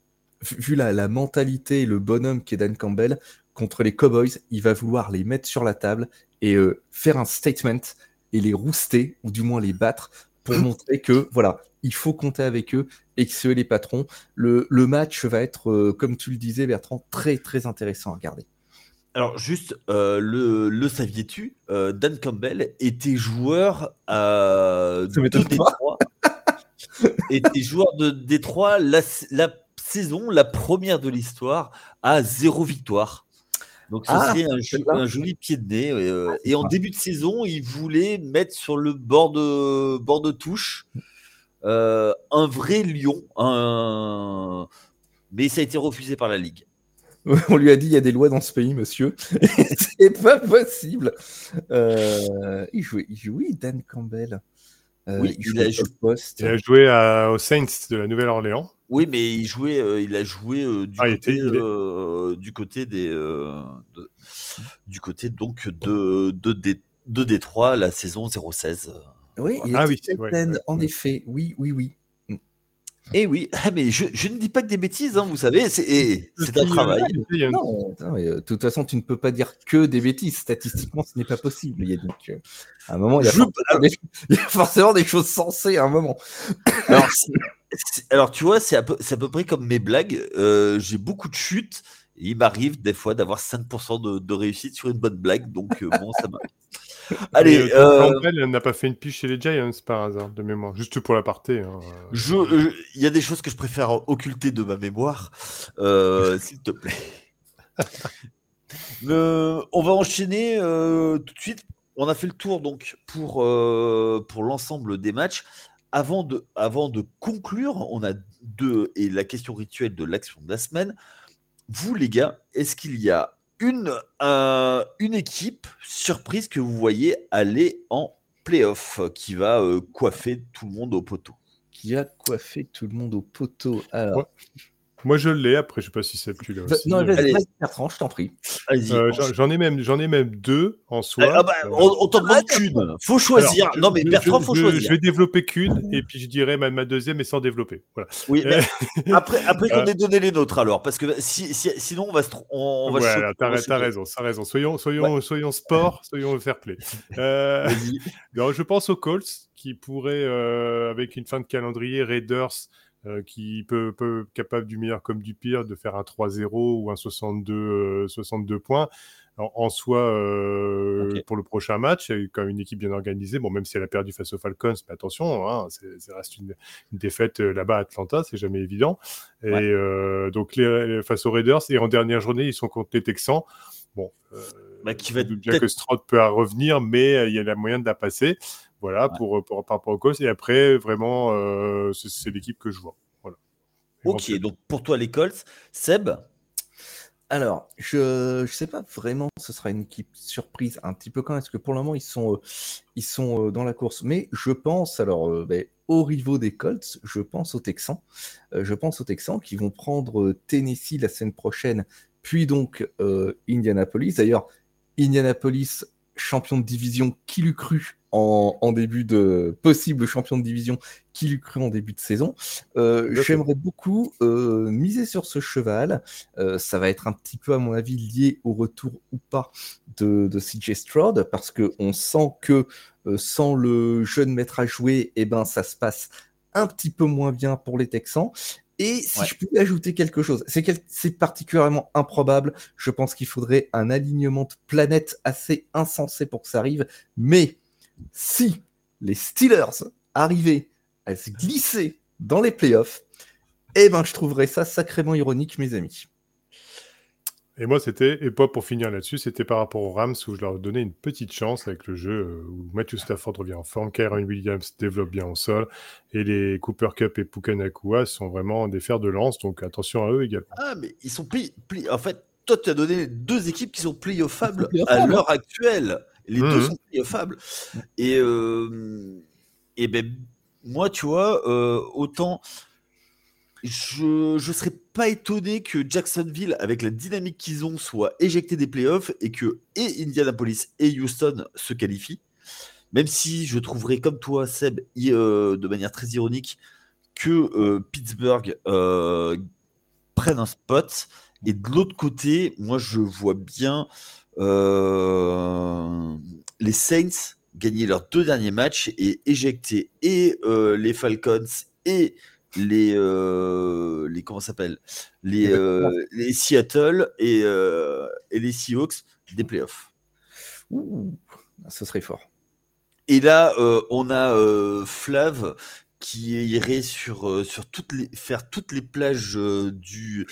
vu la, mentalité et le bonhomme qu'est Dan Campbell, contre les Cowboys, il va vouloir les mettre sur la table et euh, faire un statement et les rouster, ou du moins les battre, pour montrer que, voilà, il faut compter avec eux et que c'est eux les patrons. Le, match va être, euh, comme tu le disais, Bertrand, très très intéressant à regarder. Alors juste, euh, le, le saviez-tu, euh, Dan Campbell était joueur de Détroit. était joueur de Détroit la, la, saison, la première de l'histoire, à zéro victoire. Donc ce ah, serait un, joli pied de nez. Ah, et en début de saison, il voulait mettre sur le bord de, bord de touche euh, un vrai lion, un... mais ça a été refusé par la Ligue. On lui a dit il y a des lois dans ce pays, monsieur. c'est pas possible. Euh, il, jouait, il jouait Dan Campbell. Euh, oui, il, a joué, il, a joué, à, aux Saints de la Nouvelle-Orléans. Oui, mais il jouait, il a joué du, ah, côté, du côté des, du côté donc de de, de Détroit la saison 016. Oui, il ah, oui, en effet. Oui, oui, oui. Et eh oui, ah, mais je, je, ne dis pas que des bêtises, hein, vous savez, c'est un travail. Non, euh, de toute façon, tu ne peux pas dire que des bêtises. Statistiquement, ce n'est pas possible. Il y a donc, à un moment, il y, a forcément des, choses sensées à un moment. Alors, alors tu vois, c'est à, peu, à peu près comme mes blagues. Euh, j'ai beaucoup de chutes. Il m'arrive des fois d'avoir 5% de, de, réussite sur une bonne blague. Donc, euh, bon, ça m'arrive. Allez, euh, euh... n'a pas fait une piche chez les Giants par hasard de mémoire, juste pour la partie. Hein. Euh, il y a des choses que je préfère occulter de ma mémoire, s'il te plaît. on va enchaîner tout de suite. On a fait le tour donc pour pour l'ensemble des matchs. Avant de, avant de conclure, on a deux et la question rituelle de l'action de la semaine. Vous les gars, est-ce qu'il y a une, euh, une équipe surprise que vous voyez aller en playoff qui va euh, coiffer tout le monde au poteau? Qui a coiffé tout le monde au poteau. Alors, moi, je l'ai. Après, je sais pas si c'est plus là aussi. Non, vas-y, Bertrand, je t'en prie. Euh, j'en ai même, j'en ai même deux en soi. Ah, bah, on, t'en demande ah, qu'une. Faut choisir. non, mais Bertrand, faut choisir. Je vais développer qu'une, et puis je dirais ma, ma deuxième, mais sans développer. Voilà. Oui. Mais après, après qu'on ait donné les nôtres, alors, parce que si, sinon on va se, on, va. Voilà, t'as raison, t'as raison. Soyons, soyons, soyons sport, soyons fair play. Euh, je pense aux Colts qui pourraient, euh, avec une fin de calendrier, Raiders. Euh, qui peut, peut, capable du meilleur comme du pire, de faire un 3-0 ou un 62, 62 euh, points. En, soi, euh, pour le prochain match, il y a quand même une équipe bien organisée. Bon, même si elle a perdu face aux Falcons, mais attention, hein, ça reste une, défaite là-bas à Atlanta, c'est jamais évident. Et donc, les, face aux Raiders, et en dernière journée, ils sont contre les Texans. Bon, bah, qui va bien que Stroud peut revenir, mais il y a la moyen de la passer. Voilà, pour, pour, par rapport au Colts. Et après, vraiment, euh, c'est l'équipe que je vois. Voilà. Ok, donc pour toi, les Colts, Seb Alors, je ne sais pas vraiment ce sera une équipe surprise un petit peu quand même, parce que pour le moment, ils sont, euh, ils sont euh, dans la course. Mais je pense, alors, euh, ben, au rivaux des Colts, je pense aux Texans. je pense aux Texans qui vont prendre Tennessee la semaine prochaine, puis donc Indianapolis. D'ailleurs, Indianapolis, champion de division, qui l'eût cru en, début de possible champion de division qui l'eût cru en début de saison. Euh, j'aimerais beaucoup euh, miser sur ce cheval. Euh, ça va être un petit peu, à mon avis, lié au retour ou pas de, de CJ Stroud, parce qu'on sent que sans le jeune maître à jouer, eh ben, ça se passe un petit peu moins bien pour les Texans. Et si je pouvais ajouter quelque chose, c'est particulièrement improbable. Je pense qu'il faudrait un alignement de planètes assez insensé pour que ça arrive. Mais si les Steelers arrivaient à se glisser dans les playoffs, eh ben, je trouverais ça sacrément ironique, mes amis. Et moi, c'était, et pas pour finir là-dessus, c'était par rapport aux Rams où je leur donnais une petite chance avec le jeu euh, où Matthew Stafford revient en forme, Kyron Williams développe bien au sol, et les Cooper Cup et Puka Nakua sont vraiment des fers de lance, donc attention à eux également. Ah, mais ils sont pli, en fait, toi, tu as donné deux équipes qui sont playoffables à l'heure actuelle. Les deux mmh. sont playoffables. Et, euh, et ben, moi, tu vois, euh, autant je ne serais pas étonné que Jacksonville, avec la dynamique qu'ils ont, soit éjecté des playoffs et que et Indianapolis et Houston se qualifient. Même si je trouverais, comme toi, Seb, euh, de manière très ironique, que euh, Pittsburgh euh, prenne un spot. Et de l'autre côté, moi, je vois bien les Saints gagner leurs deux derniers matchs et éjecter et les Falcons et les, euh, les comment s'appelle? Les, euh, les Seattle et, euh, et, les Seahawks des playoffs. Ouh, ce serait fort. Et là, on a Flav qui irait sur, sur toutes les, faire toutes les plages du,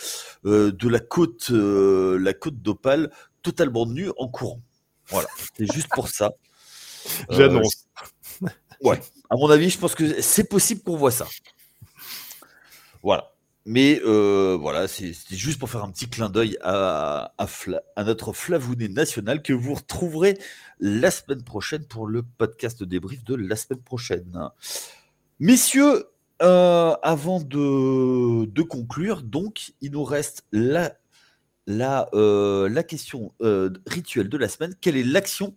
de la côte, la côte d'Opale totalement nue en courant. Voilà, c'est juste pour ça. J'annonce. ouais, à mon avis, je pense que c'est possible qu'on voit ça. Voilà. Mais euh, voilà, c'est juste pour faire un petit clin d'œil à, notre Flavounet national que vous retrouverez la semaine prochaine pour le podcast débrief de la semaine prochaine. Messieurs, euh, avant de, conclure, donc, il nous reste la, euh, question rituelle de la semaine. Quelle est l'action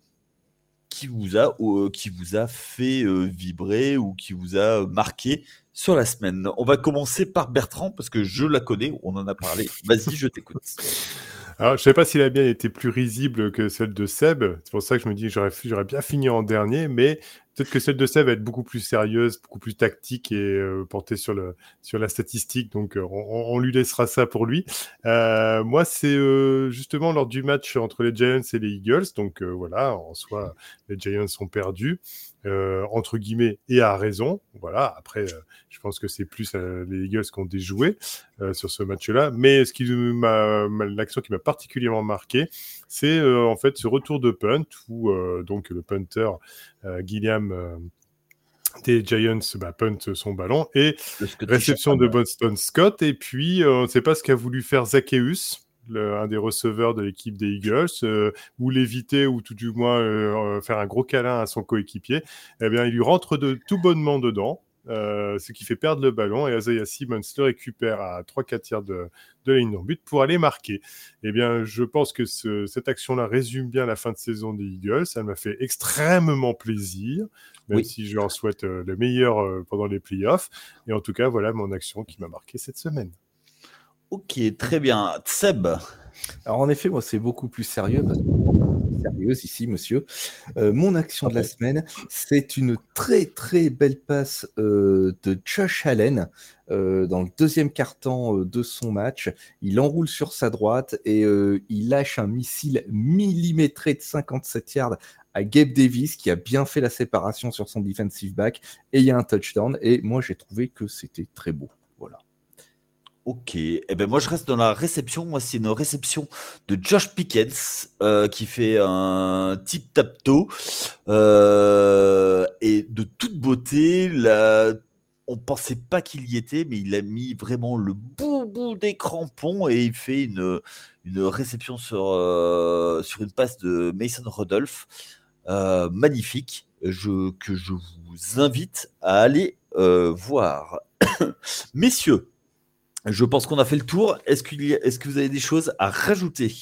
qui vous a fait vibrer ou qui vous a marqué sur la semaine. On va commencer par Bertrand parce que je la connais, on en a parlé. Vas-y, je t'écoute. Alors, je ne sais pas s'il a bien été plus risible que celle de Seb. C'est pour ça que je me dis que j'aurais bien fini en dernier, mais peut-être que celle de Seb va être beaucoup plus sérieuse, beaucoup plus tactique et euh, portée sur, sur la statistique. Donc, euh, on, lui laissera ça pour lui. Euh, moi, c'est justement lors du match entre les Giants et les Eagles. Donc, voilà, en soi, les Giants sont perdus. Euh, entre guillemets, et à raison. Voilà. Après, euh, je pense que c'est plus euh, les Eagles qui ont déjoué sur ce match-là. Mais ce qui m'a, l'action qui m'a particulièrement marqué, c'est en fait ce retour de punt où donc le punter Gilliam des Giants bah, punt son ballon et réception de Boston Scott. Et puis, on ne sait pas ce qu'a voulu faire Zacchaeus un des receveurs de l'équipe des Eagles, euh, ou l'éviter, ou tout du moins euh, euh, faire un gros câlin à son coéquipier, eh bien, il lui rentre de tout bonnement dedans. ce qui fait perdre le ballon et Isaiah Simmons le récupère à 3-4 tiers de, de la ligne d'en but pour aller marquer. Eh bien, je pense que cette action-là résume bien la fin de saison des Eagles. Ça m'a fait extrêmement plaisir, même si je leur souhaite le meilleur pendant les playoffs. Et en tout cas, voilà mon action qui m'a marqué cette semaine. Ok, très bien. Seb Alors en effet, moi c'est beaucoup plus sérieux sérieuse ici, monsieur. Euh, mon action de la semaine, c'est une très très belle passe euh, de Josh Allen euh, dans le deuxième quart-temps de son match. Il enroule sur sa droite et il lâche un missile millimétré de 57 yards à Gabe Davis qui a bien fait la séparation sur son defensive back et il y a un touchdown et moi j'ai trouvé que c'était très beau. Ok, eh ben moi je reste dans la réception. Moi c'est une réception de Josh Pickens euh, qui fait un tip tap toe euh, et de toute beauté. Là, on pensait pas qu'il y était, mais il a mis vraiment le bout bout des crampons et il fait une, une réception sur, euh, sur une passe de Mason Rudolph. Euh, magnifique que je vous invite à aller voir. Messieurs, je pense qu'on a fait le tour. Est-ce, que vous avez des choses à rajouter?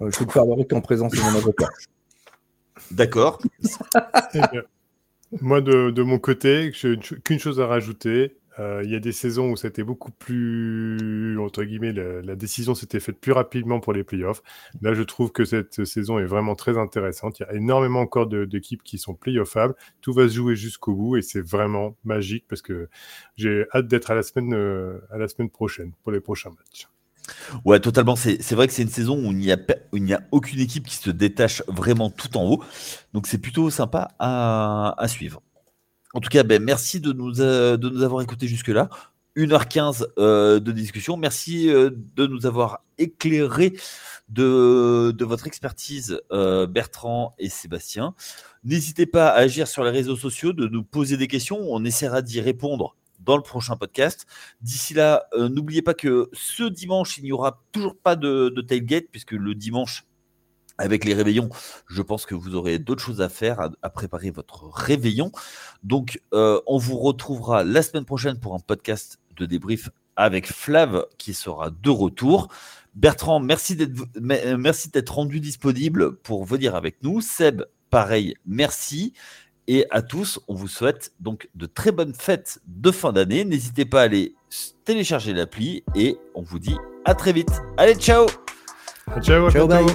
Je vais te faire en présence de mon avocat. D'accord. Eh moi, de, de, mon côté, qu'une chose à rajouter. Euh, il y a des saisons où c'était beaucoup plus, entre guillemets, la, décision s'était faite plus rapidement pour les playoffs. Là, je trouve que cette saison est vraiment très intéressante. Il y a énormément encore d'équipes qui sont playoffables. Tout va se jouer jusqu'au bout et c'est vraiment magique parce que j'ai hâte d'être à la semaine, euh, à la semaine prochaine pour les prochains matchs. Ouais, totalement. C'est vrai que c'est une saison où il n'y a, a, aucune équipe qui se détache vraiment tout en haut. Donc c'est plutôt sympa à, à suivre. En tout cas, ben, merci de nous, euh, de nous avoir écoutés jusque-là. 1h15 euh, de discussion. Merci euh, de nous avoir éclairé de, votre expertise, Bertrand et Sébastien. N'hésitez pas à agir sur les réseaux sociaux, de nous poser des questions. On essaiera d'y répondre dans le prochain podcast. D'ici là, n'oubliez pas que ce dimanche, il n'y aura toujours pas de tailgate, puisque le dimanche, avec les réveillons, je pense que vous aurez d'autres choses à faire, à, préparer votre réveillon. Donc, euh, on vous retrouvera la semaine prochaine pour un podcast de débrief avec Flav qui sera de retour. Bertrand, merci d'être, merci d'être rendu disponible pour venir avec nous. Seb, pareil, merci. Et à tous, on vous souhaite donc de très bonnes fêtes de fin d'année. N'hésitez pas à aller télécharger l'appli et on vous dit à très vite. Allez, ciao Ciao, ciao bye.